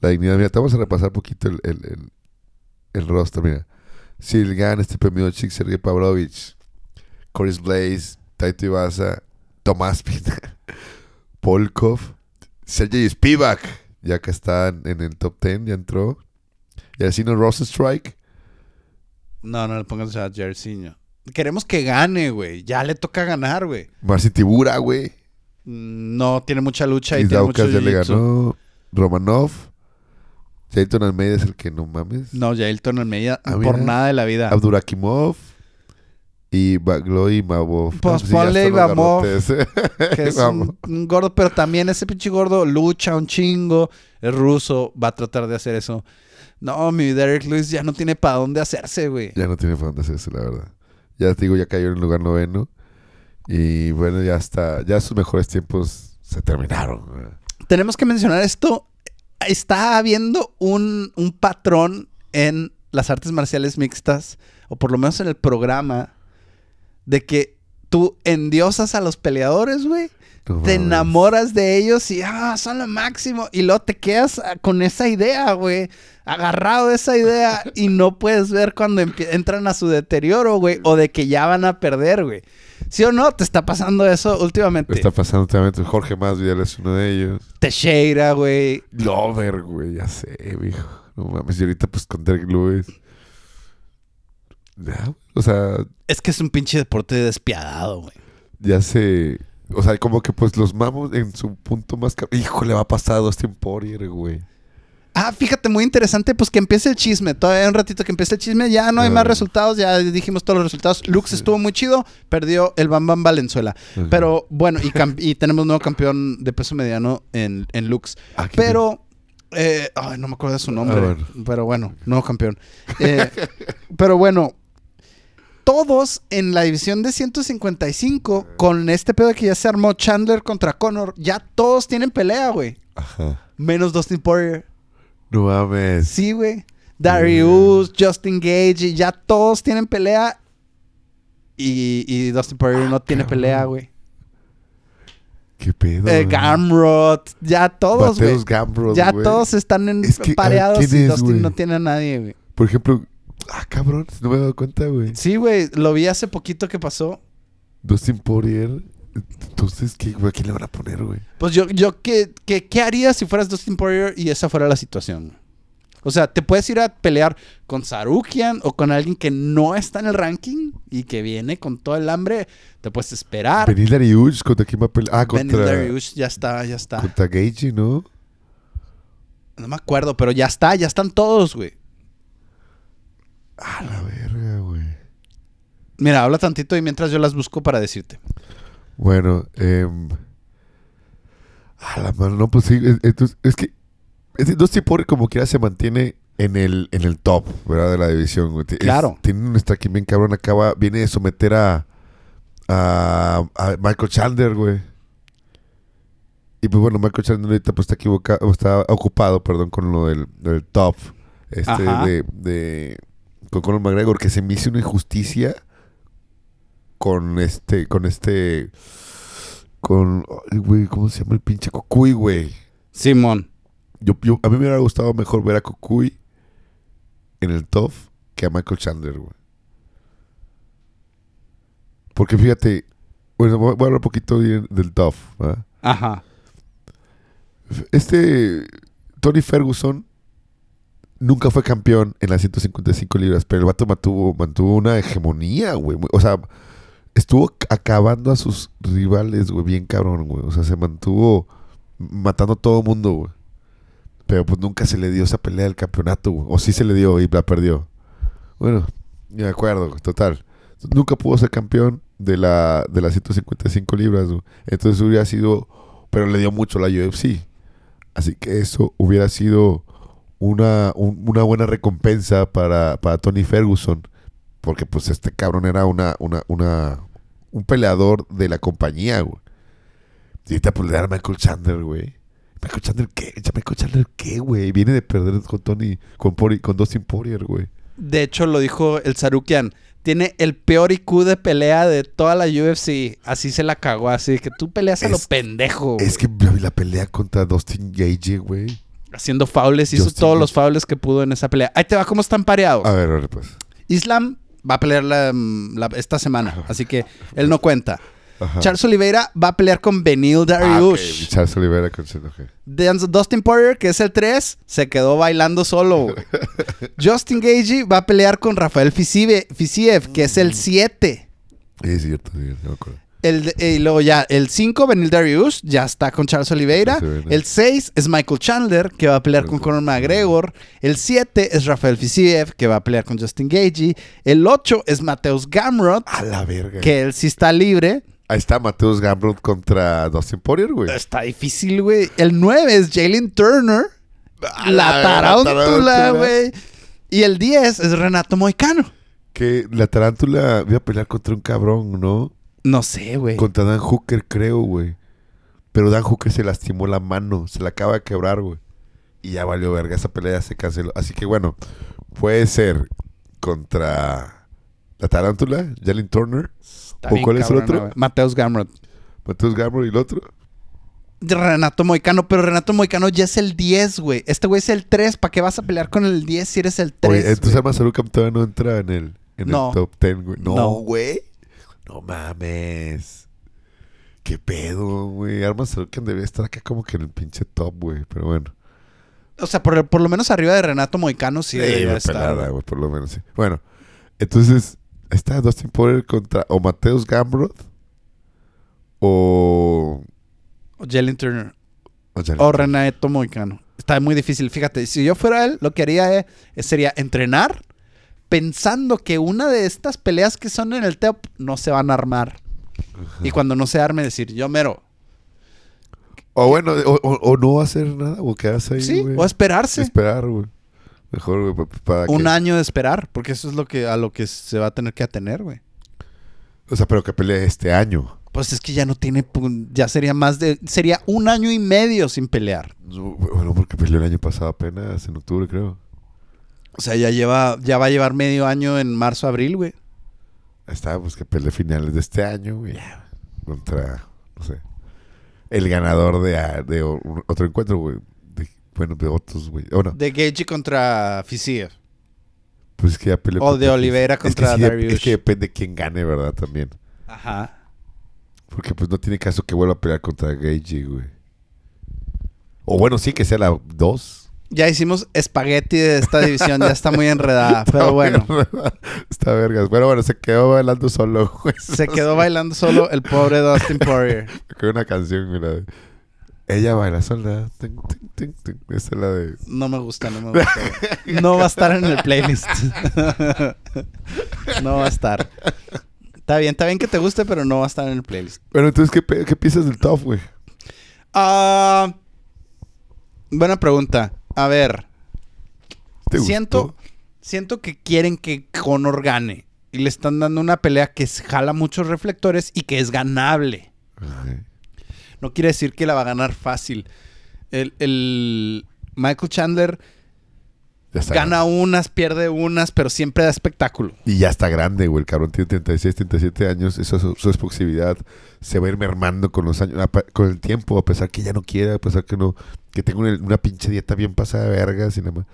la dignidad? Mira, te vamos a repasar un poquito el, el, el, el roster, mira. Silgan, Stipe Miocic, Sergey Pavlovich, Coris Blaze, Taito Ibaza, Tomás Pina, Polkov, Sergey Spivak, ya que está en, el top 10, ya entró. Y así no Rosenstrike. No, no le pongas a Jersiño. Queremos que gane, güey. Ya le toca ganar, güey. Marcin Tibura, güey. Mm, No tiene mucha lucha y tiene mucho ya le ganó. Romanov. Jayton Almeida es el que no mames. No, Jailton Almeida Ah, por mira. nada de la vida. Abdurakimov y Bagloy Mavov. Pues ponle Ibamov, garrotes. que es un gordo, pero también ese pinche gordo lucha un chingo. Es ruso, va a tratar de hacer eso. No, mi Derek Lewis ya no tiene para dónde hacerse, güey. Ya no tiene para dónde hacerse, la verdad. Ya te digo, ya cayó en el lugar noveno. Y bueno, ya está. Ya sus mejores tiempos se terminaron. Tenemos que mencionar esto. Está habiendo un, un patrón en las artes marciales mixtas, o por lo menos en el programa, de que tú endiosas a los peleadores, güey. Te enamoras de ellos y ah, son lo máximo. Y luego te quedas ah, con esa idea, güey. Agarrado de esa idea y no puedes ver cuando entran a su deterioro, güey. O de que ya van a perder, güey. ¿Sí o no? ¿Te está pasando eso últimamente? Está pasando últimamente. Jorge Masvidal es uno de ellos. Teixeira, güey. Lover, güey, ya sé, viejo. No mames, y ahorita pues con Derek Lewis. Ya, o sea, Es que es un pinche deporte despiadado, güey. ya sé. O sea, como que pues los mamos en su punto más... ca- Híjole, va a pasar a Dustin Poirier, güey. Ah, fíjate, muy interesante, pues que empiece el chisme. Todavía un ratito que empiece el chisme. Ya no hay Ah. más resultados, ya dijimos todos los resultados. Lux estuvo muy chido, perdió el Bam Bam Valenzuela. Pero bueno, y, tenemos nuevo campeón de peso mediano en, en Lux. Ah, Pero, eh, ay, no me acuerdo de su nombre. Ah. Pero bueno, nuevo campeón. Eh, pero bueno, todos en la división de 155, con este pedo que ya se armó Chandler contra Conor, ya todos tienen pelea, güey. Ajá. Menos Dustin Poirier. No mames. Sí, güey. Darius, Justin Gage, y ya todos tienen pelea. Y, y Dustin Poirier no tiene cabrón. pelea, güey. Qué pedo. Eh. Gamrot, ya todos, güey. Ya todos están en Es que, a ver, pareados ¿quién y es, Dustin no tiene a nadie, güey. Por ejemplo... Ah, cabrón, no me he dado cuenta, güey. Sí, güey, lo vi hace poquito que pasó. Dustin Poirier... Entonces, ¿qué, güey, ¿a quién le van a poner, güey? Pues yo, yo ¿qué, qué, ¿qué harías si fueras Dustin Poirier y esa fuera la situación? O sea, te puedes ir a pelear con Sarukian o con alguien que no está en el ranking y que viene con todo el hambre. Te puedes esperar. Benil Dariush, ¿contra quién va a pelear? Ah, contra... Dariush, ya está, ya está. Contra Gage, ¿no? No me acuerdo, pero ya está, ya están todos, güey. A la verga, güey. Mira, habla tantito y mientras yo las busco para decirte. Bueno, eh, a la mano, no, pues sí, es, es- que Dusty Poirier como quiera se mantiene en el, en el top, ¿verdad? De la división. Es- Claro. tiene un striking bien cabrón, acaba, viene de someter a, a, a Michael Chandler, güey. Y pues bueno, Michael Chandler ahorita pues está equivocado, está ocupado, perdón, con lo del, del top, este, Ajá. de, de, con Conor McGregor, que se me hizo una injusticia con este, con este, con, ay, güey, ¿cómo se llama el pinche Cocuy, güey? Simón. Yo, yo- a mí me hubiera gustado mejor ver a Cocuy en el top que a Michael Chandler, güey. Porque fíjate, bueno, voy a hablar un poquito del top, ¿verdad? Ajá. Este Tony Ferguson nunca fue campeón en las 155 libras, pero el vato mantuvo, mantuvo una hegemonía, güey. O sea, estuvo acabando a sus rivales, güey, bien cabrón, güey. O sea, se mantuvo matando a todo mundo, güey. Pero pues nunca se le dio esa pelea del campeonato, güey. O sí se le dio y la perdió. Bueno, de acuerdo, güey, total. Nunca pudo ser campeón de la de las 155 libras, güey. Entonces hubiera sido, pero le dio mucho la UFC. Así que eso hubiera sido una, un- una buena recompensa para, para Tony Ferguson. Porque pues este cabrón era una, una, una, un peleador de la compañía, güey. Y ahorita pues le dan a Michael Chandler, güey. Michael Chandler, ¿qué? Michael Chandler, ¿qué, güey? Viene de perder con Tony, con, Pori- con Dustin Poirier, güey. De hecho, lo dijo el Sarukian. Tiene el peor IQ de pelea de toda la UFC. Así se la cagó. Así que tú peleas a lo pendejo. Es que la pelea contra Dustin Gage, güey. Haciendo faules. Hizo Justin todos Gage. los faules que pudo en esa pelea. Ahí te va cómo están pareados. A ver, a ver, pues. Islam va a pelear la- la- esta semana. Así que él no cuenta. Ajá. Charles Oliveira va a pelear con Benil Ah, Dariush. Charles Oliveira con ok. Dan- Dustin Poirier, que es el 3, se quedó bailando solo. Justin Gagey va a pelear con Rafael Fisiev, que es el 7. Sí, es cierto, sí, no me acuerdo. El, y luego ya, el 5, Benil Dariush, ya está con Charles Oliveira. El 6 es Michael Chandler, que va a pelear con Conor McGregor. El 7 es Rafael Fisiev, que va a pelear con Justin Gagey. El 8 es Mateus Gamrot, A la verga. que él sí está libre. Ahí está Mateus Gamrot contra Dustin Poirier, güey. Está difícil, güey. El 9 es Jalen Turner. A La la tarántula, güey. Y el 10 es Renato Moicano. Que la tarántula iba a pelear contra un cabrón, ¿no? No sé, güey. Contra Dan Hooker, creo, güey. Pero Dan Hooker se lastimó la mano. Se la acaba de quebrar, güey. Y ya valió verga. Esa pelea ya se canceló. Así que bueno, puede ser contra la tarántula, Jalen Turner, Está ¿O cuál es el otro? güey. Mateus Gamrot. Mateus Gamrot y el otro. Renato Moicano, pero Renato Moicano ya es el 10, güey. Este güey es el 3. ¿Para qué vas a pelear con el 10 si eres el 3? Oye, entonces Arma Sarucam todavía no entra en el, en No. el top 10, güey. No, No. güey. No mames. ¿Qué pedo, güey? Arma Sarucam debería estar acá como que en el pinche top, güey. Pero bueno. O sea, por, por lo menos arriba de Renato Moicano sí, Sí, estar. pelada, güey. por lo menos, sí. Bueno, entonces, está Dustin Poirier contra o Mateus Gamrot o... O Jalen Turner. o Jalen O. Renato Moicano. Está muy difícil. Fíjate, si yo fuera él, lo que haría eh, sería entrenar pensando que una de estas peleas que son en el top no se van a armar. Y cuando no se arme, decir, yo mero. O bueno, o, o- no hacer nada, o quedarse ahí, Sí, güey. o esperarse. Esperar, güey. Mejor, güey, pa- para Un que- año de esperar, porque eso es lo que a lo que se va a tener que atener, güey. O sea, pero que pelee este año. Pues es que ya no tiene, ya sería más de, sería un año y medio sin pelear. No, Bueno, porque peleó el año pasado apenas, en octubre, creo. O sea, ya lleva, ya va a llevar medio año en marzo, abril, güey. Ahí está, pues que pelee finales de este año, güey. Contra, no sé, el ganador de, a- de otro encuentro, güey. De- bueno, de otros, güey. No, De Gagey contra Fisiev. pues es que ya peleó. O de Oliveira es que contra sí, Dariush. Es que depende quién gane, ¿verdad? También. Ajá. Porque pues no tiene caso que vuelva a pelear contra Gage, güey. O bueno, sí, que sea la 2. Ya hicimos espagueti de esta división, ya está muy enredada. Pero bueno, Está vergas. Pero bueno, se quedó bailando solo, güey. se quedó bailando solo el pobre Dustin Poirier. Con una canción, mira. Ella baila sola. Tin, tin, tin, tin. Esa es la de. No me gusta, no me gusta. No va a estar en el playlist. no va a estar. Está bien, está bien que te guste, pero no va a estar en el playlist. Bueno, entonces, ¿qué, qué piensas del top, güey? Ah, buena pregunta. A ver, ¿Te siento, gustó? siento que quieren que Conor gane. Y le están dando una pelea que jala muchos reflectores y que es ganable. No quiere decir que la va a ganar fácil. El, el Michael Chandler gana unas, pierde unas, pero siempre da espectáculo. Y ya está grande, güey. El cabrón tiene 36, 37 años. Esa su, su explosividad se va a ir mermando con los años, con el tiempo, a pesar que ya no quiera, a pesar que no, que tenga una, una pinche dieta bien pasada de vergas y nada más.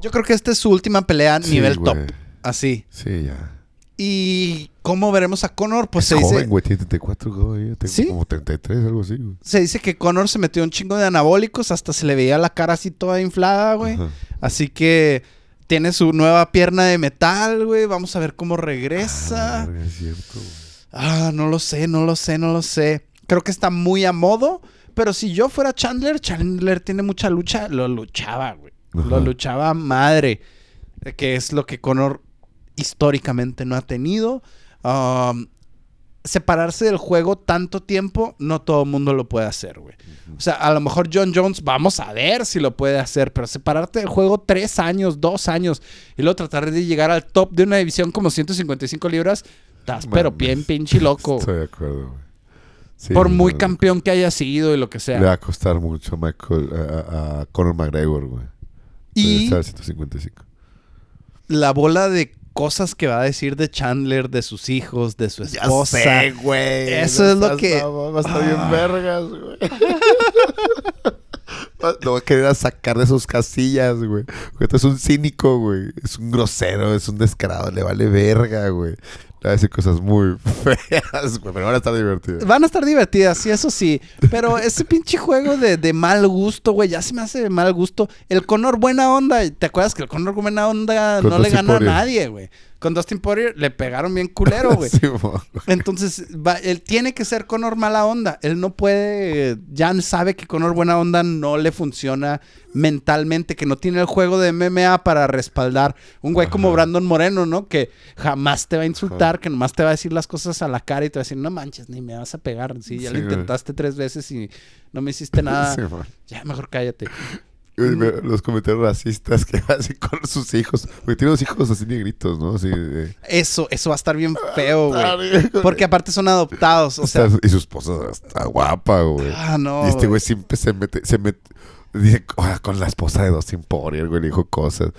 Yo creo que esta es su última pelea a Sí, nivel güey. top. Así. Sí, ya. ¿Y cómo veremos a Conor? Pues es se dice, joven, güey. Tiene 34, güey. Tengo ¿Sí? como 33, algo así, güey. se dice que Conor se metió un chingo de anabólicos, hasta se le veía la cara así toda inflada, güey. Ajá. Así que tiene su nueva pierna de metal, güey. Vamos a ver cómo regresa. Ah, verga, es cierto, güey. Ah, no lo sé, no lo sé, no lo sé. Creo que está muy a modo. Pero si yo fuera Chandler, Chandler tiene mucha lucha, lo luchaba, güey. Lo luchaba madre. Que es lo que Conor históricamente no ha tenido. Um, separarse del juego tanto tiempo, no todo el mundo lo puede hacer, güey. O sea, a lo mejor John Jones, vamos a ver si lo puede hacer, pero separarte del juego tres años, dos años, y luego tratar de llegar al top de una división como 155 libras, estás pero bien pinche loco. Estoy de acuerdo, güey. Sí, por muy no, campeón que haya sido y lo que Le sea. va a costar mucho a Michael, a, a- Conor McGregor, güey. Y Está al 155. la bola de cosas que va a decir de Chandler, de sus hijos, de su esposa. güey. Eso es lo que- Va a estar bien Ah. vergas, güey. Lo va a querer sacar de sus casillas, güey. Esto es un cínico, güey. Es un grosero, es un descarado. Le vale verga, güey. A decir cosas muy feas, güey. Pero van a estar divertidas. Van a estar divertidas, sí, eso sí. Pero ese pinche juego de, de mal gusto, güey, ya se me hace de mal gusto. El Conor buena onda, ¿te acuerdas que el Conor buena onda no le gana a nadie, güey? Con Dustin Poirier le pegaron bien culero, güey. Sí. Entonces, va- él tiene que ser Conor mala onda. Él no puede. Ya sabe que Conor buena onda no le funciona mentalmente, que no tiene el juego de MMA para respaldar. Un güey como. Brandon Moreno, ¿no? Que jamás te va a insultar, que nomás te va a decir las cosas a la cara y te va a decir, no manches, ni me vas a pegar. Sí, ya Sí, lo güey. intentaste tres veces y no me hiciste nada. Sí. Ya, mejor cállate. Los comentarios racistas que hacen con sus hijos. Porque tiene los hijos así negritos, ¿no? Así de- Eso, eso va a estar bien feo, Ah, güey. Porque aparte son adoptados. O sea, y su esposa está guapa, güey. ah, no. y este güey. siempre se mete, se mete, dice, "Ah, con la esposa de Dustin Poirier, güey, le dijo cosas.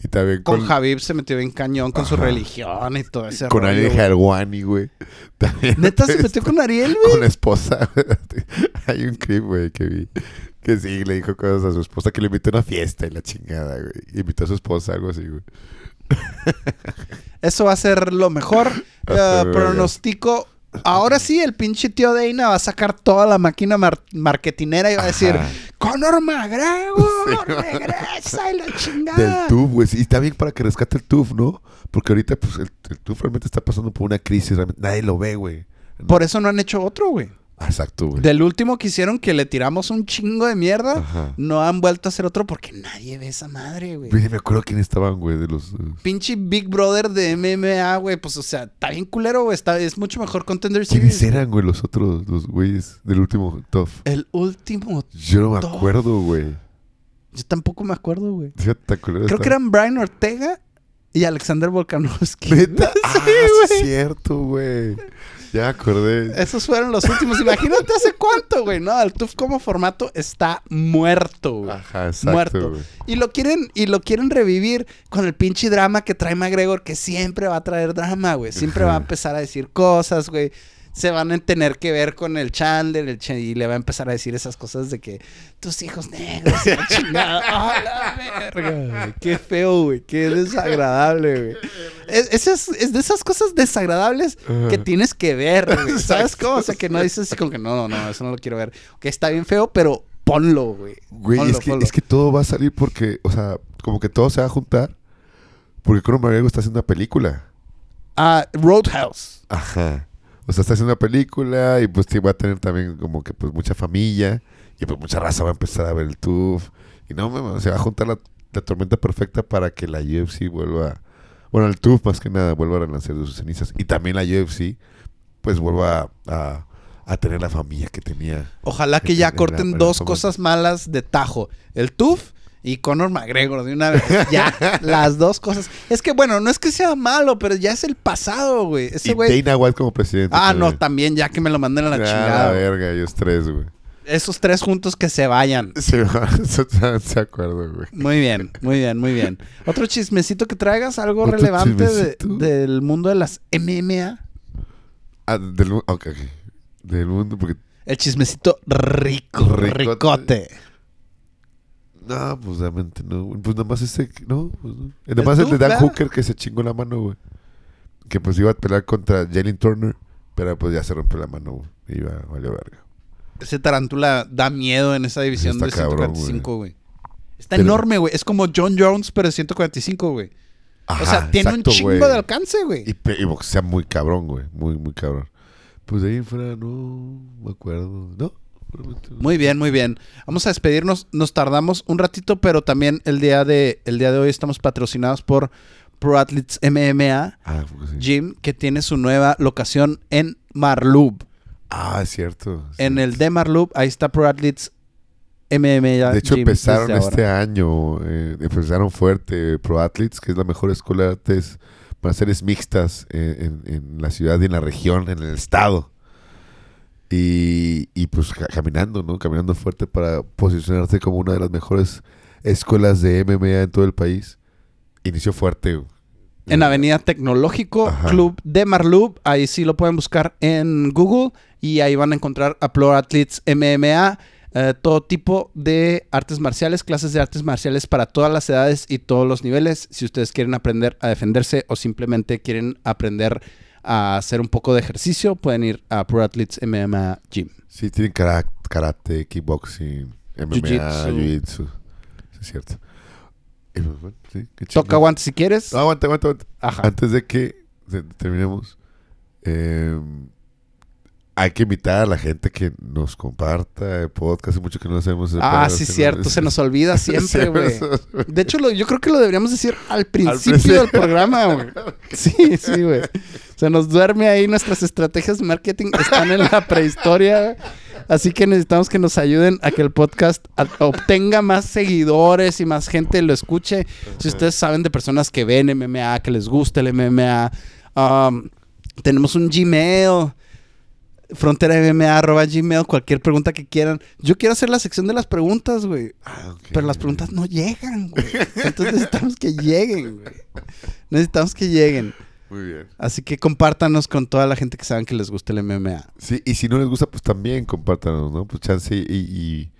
Y también Con con, Javib se metió bien cañón con su religión y todo ese con rollo, Ariel güey. Helwani, güey. También ¿Neta se metió con Ariel, güey? con la esposa. Hay un clip, güey, que vi. Que sí, le dijo cosas a su esposa que le invitó a una fiesta y la chingada, güey. Invitó a su esposa, algo así, güey. Eso va a ser lo mejor. Ser pronostico. Ahora sí, el pinche tío Dana va a sacar toda la máquina mar- marketinera y va a decir: Ajá. Conor McGregor, Sí, regresa y la Del chingada. TUF, güey. Y está bien para que rescate el TUF, ¿no? Porque ahorita, pues, el, el TUF realmente está pasando por una crisis. realmente nadie lo ve, güey. Por eso no han hecho otro, güey. Exacto, güey. Del último que hicieron que le tiramos un chingo de mierda, Ajá. no han vuelto a hacer otro porque nadie ve esa madre, güey. Güey, me acuerdo quién estaban, güey, de los... eh, Pinche Big Brother de MMA, güey. Pues, o sea, está bien culero, güey. Está, es mucho mejor Contender ¿Quiénes Series. eran, güey, los otros, los güeyes del último TUF? El último. Yo no me Tough. acuerdo, güey. Yo tampoco me acuerdo, güey. Culero Creo que eran Brian Ortega y Alexander Volkanovski. ¿Neta? Sí, ah, sí, es güey. cierto, güey. Ya acordé. Esos fueron los últimos. Imagínate hace cuánto, güey. No, el TUF como formato está muerto, güey. Ajá, exacto, muerto. güey. Y lo quieren, y lo quieren revivir con el pinche drama que trae McGregor, que siempre va a traer drama, güey. Siempre va a empezar a decir cosas, güey. Se van a tener que ver con el Chandler, el Ch- y le va a empezar a decir esas cosas de que tus hijos negros, y chingada. ¡Ah, la verga! güey! Qué feo, güey. Qué desagradable, güey. Es, es, es- es de esas cosas desagradables que tienes que ver, güey. ¿Sabes cómo? O sea, que no dices así como que no, no, no, eso no lo quiero ver. Que está bien feo, pero ponlo, güey. Güey, Ponlo, es que, ponlo. es que todo va a salir porque, o sea, como que todo se va a juntar. Porque McGregor está haciendo una película. Ah, Roadhouse. Ajá. O sea, está haciendo una película y pues sí, va a tener también como que pues mucha familia y pues mucha raza va a empezar a ver el TUF. Y no, se va a juntar la, la tormenta perfecta para que la UFC vuelva, bueno, el TUF más que nada vuelva a renacer de sus cenizas. Y también la UFC pues vuelva a, a- a tener la familia que tenía. Ojalá que ya corten dos cosas malas de tajo. El TUF y Conor McGregor de una vez. Ya, las dos cosas. Es que bueno, no es que sea malo, pero ya es el pasado, güey. Ese y güey... Dana White como presidente. Ah, no, también. ya que me lo manden a la Ah, chingada. la verga, ellos tres, güey. Esos tres juntos que se vayan. Sí, se acuerdo, güey. Muy bien, muy bien, muy bien. Otro chismecito que traigas, algo ¿Otro relevante de- del mundo de las MMA. Ah, del mundo. Ok. Del mundo, porque. El chismecito rico, Ricote. ricote. No, pues realmente no. güey. Pues nada más ese. No, pues no. Nada más el de Dan. Hooker que se chingó la mano, güey. Que pues iba a pelear contra Jalen Turner. Pero pues ya se rompió la mano, güey. Y Iba, valió verga. Ese tarántula da miedo en esa división Está de cabrón, 145, güey. Está Pero- enorme, güey. Es como John Jones, pero de 145, güey. o sea, tiene exacto, un chingo de alcance, güey. Y, y boxea muy cabrón, güey. Muy, muy cabrón. Pues de ahí fuera, no me acuerdo. No. Muy bien, muy bien. Vamos a despedirnos. Nos tardamos un ratito, pero también el día de, el día de hoy estamos patrocinados por Pro Athletes MMA Ah, pues sí. Gym, que tiene su nueva locación en Marlub. Ah, es cierto. En el de Marlub, ahí está Pro Athletes MMA De hecho, Gym empezaron este ahora. año, eh, empezaron fuerte Pro Athletes, que es la mejor escuela de artes marciales mixtas en, en- en la ciudad y en la región, en el estado. Y, y pues ca- caminando, ¿no? Caminando fuerte para posicionarse como una de las mejores escuelas de MMA en todo el país. Inició fuerte. En Avenida Tecnológico, Ajá. Club de Marlub. Ahí sí lo pueden buscar en Google y ahí van a encontrar a Pro Athletes MMA. eh, todo tipo de artes marciales, clases de artes marciales para todas las edades y todos los niveles. Si ustedes quieren aprender a defenderse o simplemente quieren aprender a hacer un poco de ejercicio, pueden ir a Pro Athletes MMA Gym. Sí, tienen kara- karate, kickboxing, MMA, Jiu-jitsu. Sí, es cierto. Y, pues, sí, Toca guantes si quieres. No, aguanta, aguanta, aguanta. Ajá. Antes de que te- terminemos, eh, hay que invitar a la gente que nos comparta el podcast. Mucho que no hacemos el Ah, sí, cierto. Se nos olvida siempre, güey. De hecho, lo- yo creo que lo deberíamos decir al principio principio. del programa, güey. Sí, sí, güey. Se nos duerme ahí nuestras estrategias de marketing. Están en la prehistoria. Así que necesitamos que nos ayuden a que el podcast obtenga más seguidores y más gente lo escuche. Si ustedes saben de personas que ven MMA, que les gusta el MMA, um, tenemos un Gmail fronteramma.gmail, cualquier pregunta que quieran. Yo quiero hacer la sección de las preguntas, güey. Ah. Pero las preguntas no llegan, güey. Entonces necesitamos que lleguen, güey. Necesitamos que lleguen. Muy bien. Así que compártanos con toda la gente que saben que les gusta el MMA. Sí, y si no les gusta, pues también compártanos, ¿no? Pues chance y, y,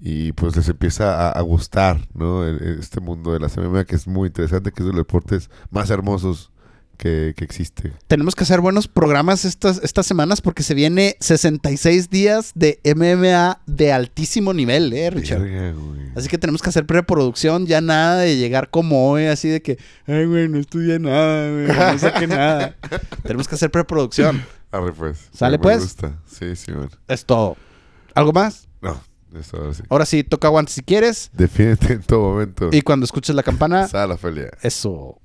y, pues les empieza a, a gustar, ¿no? El- el- Este mundo de las MMA que es muy interesante, que es de los deportes más hermosos que, que existe. Tenemos que hacer buenos programas estas, estas semanas porque se viene 66 días de MMA de altísimo nivel, ¿eh, Richard? Verga. Así que tenemos que hacer preproducción, ya nada de llegar como hoy, así de que, ay, güey, no estudié nada, güey, no saqué nada. tenemos que hacer preproducción. Arre, pues. ¿Sale, Me pues? gusta. Sí, sí, man. Es todo. ¿Algo más? No, eso ahora sí. Ahora sí, toca guantes si quieres. Defiéndete en todo momento. Y cuando escuches la campana, Sala, Felia. eso.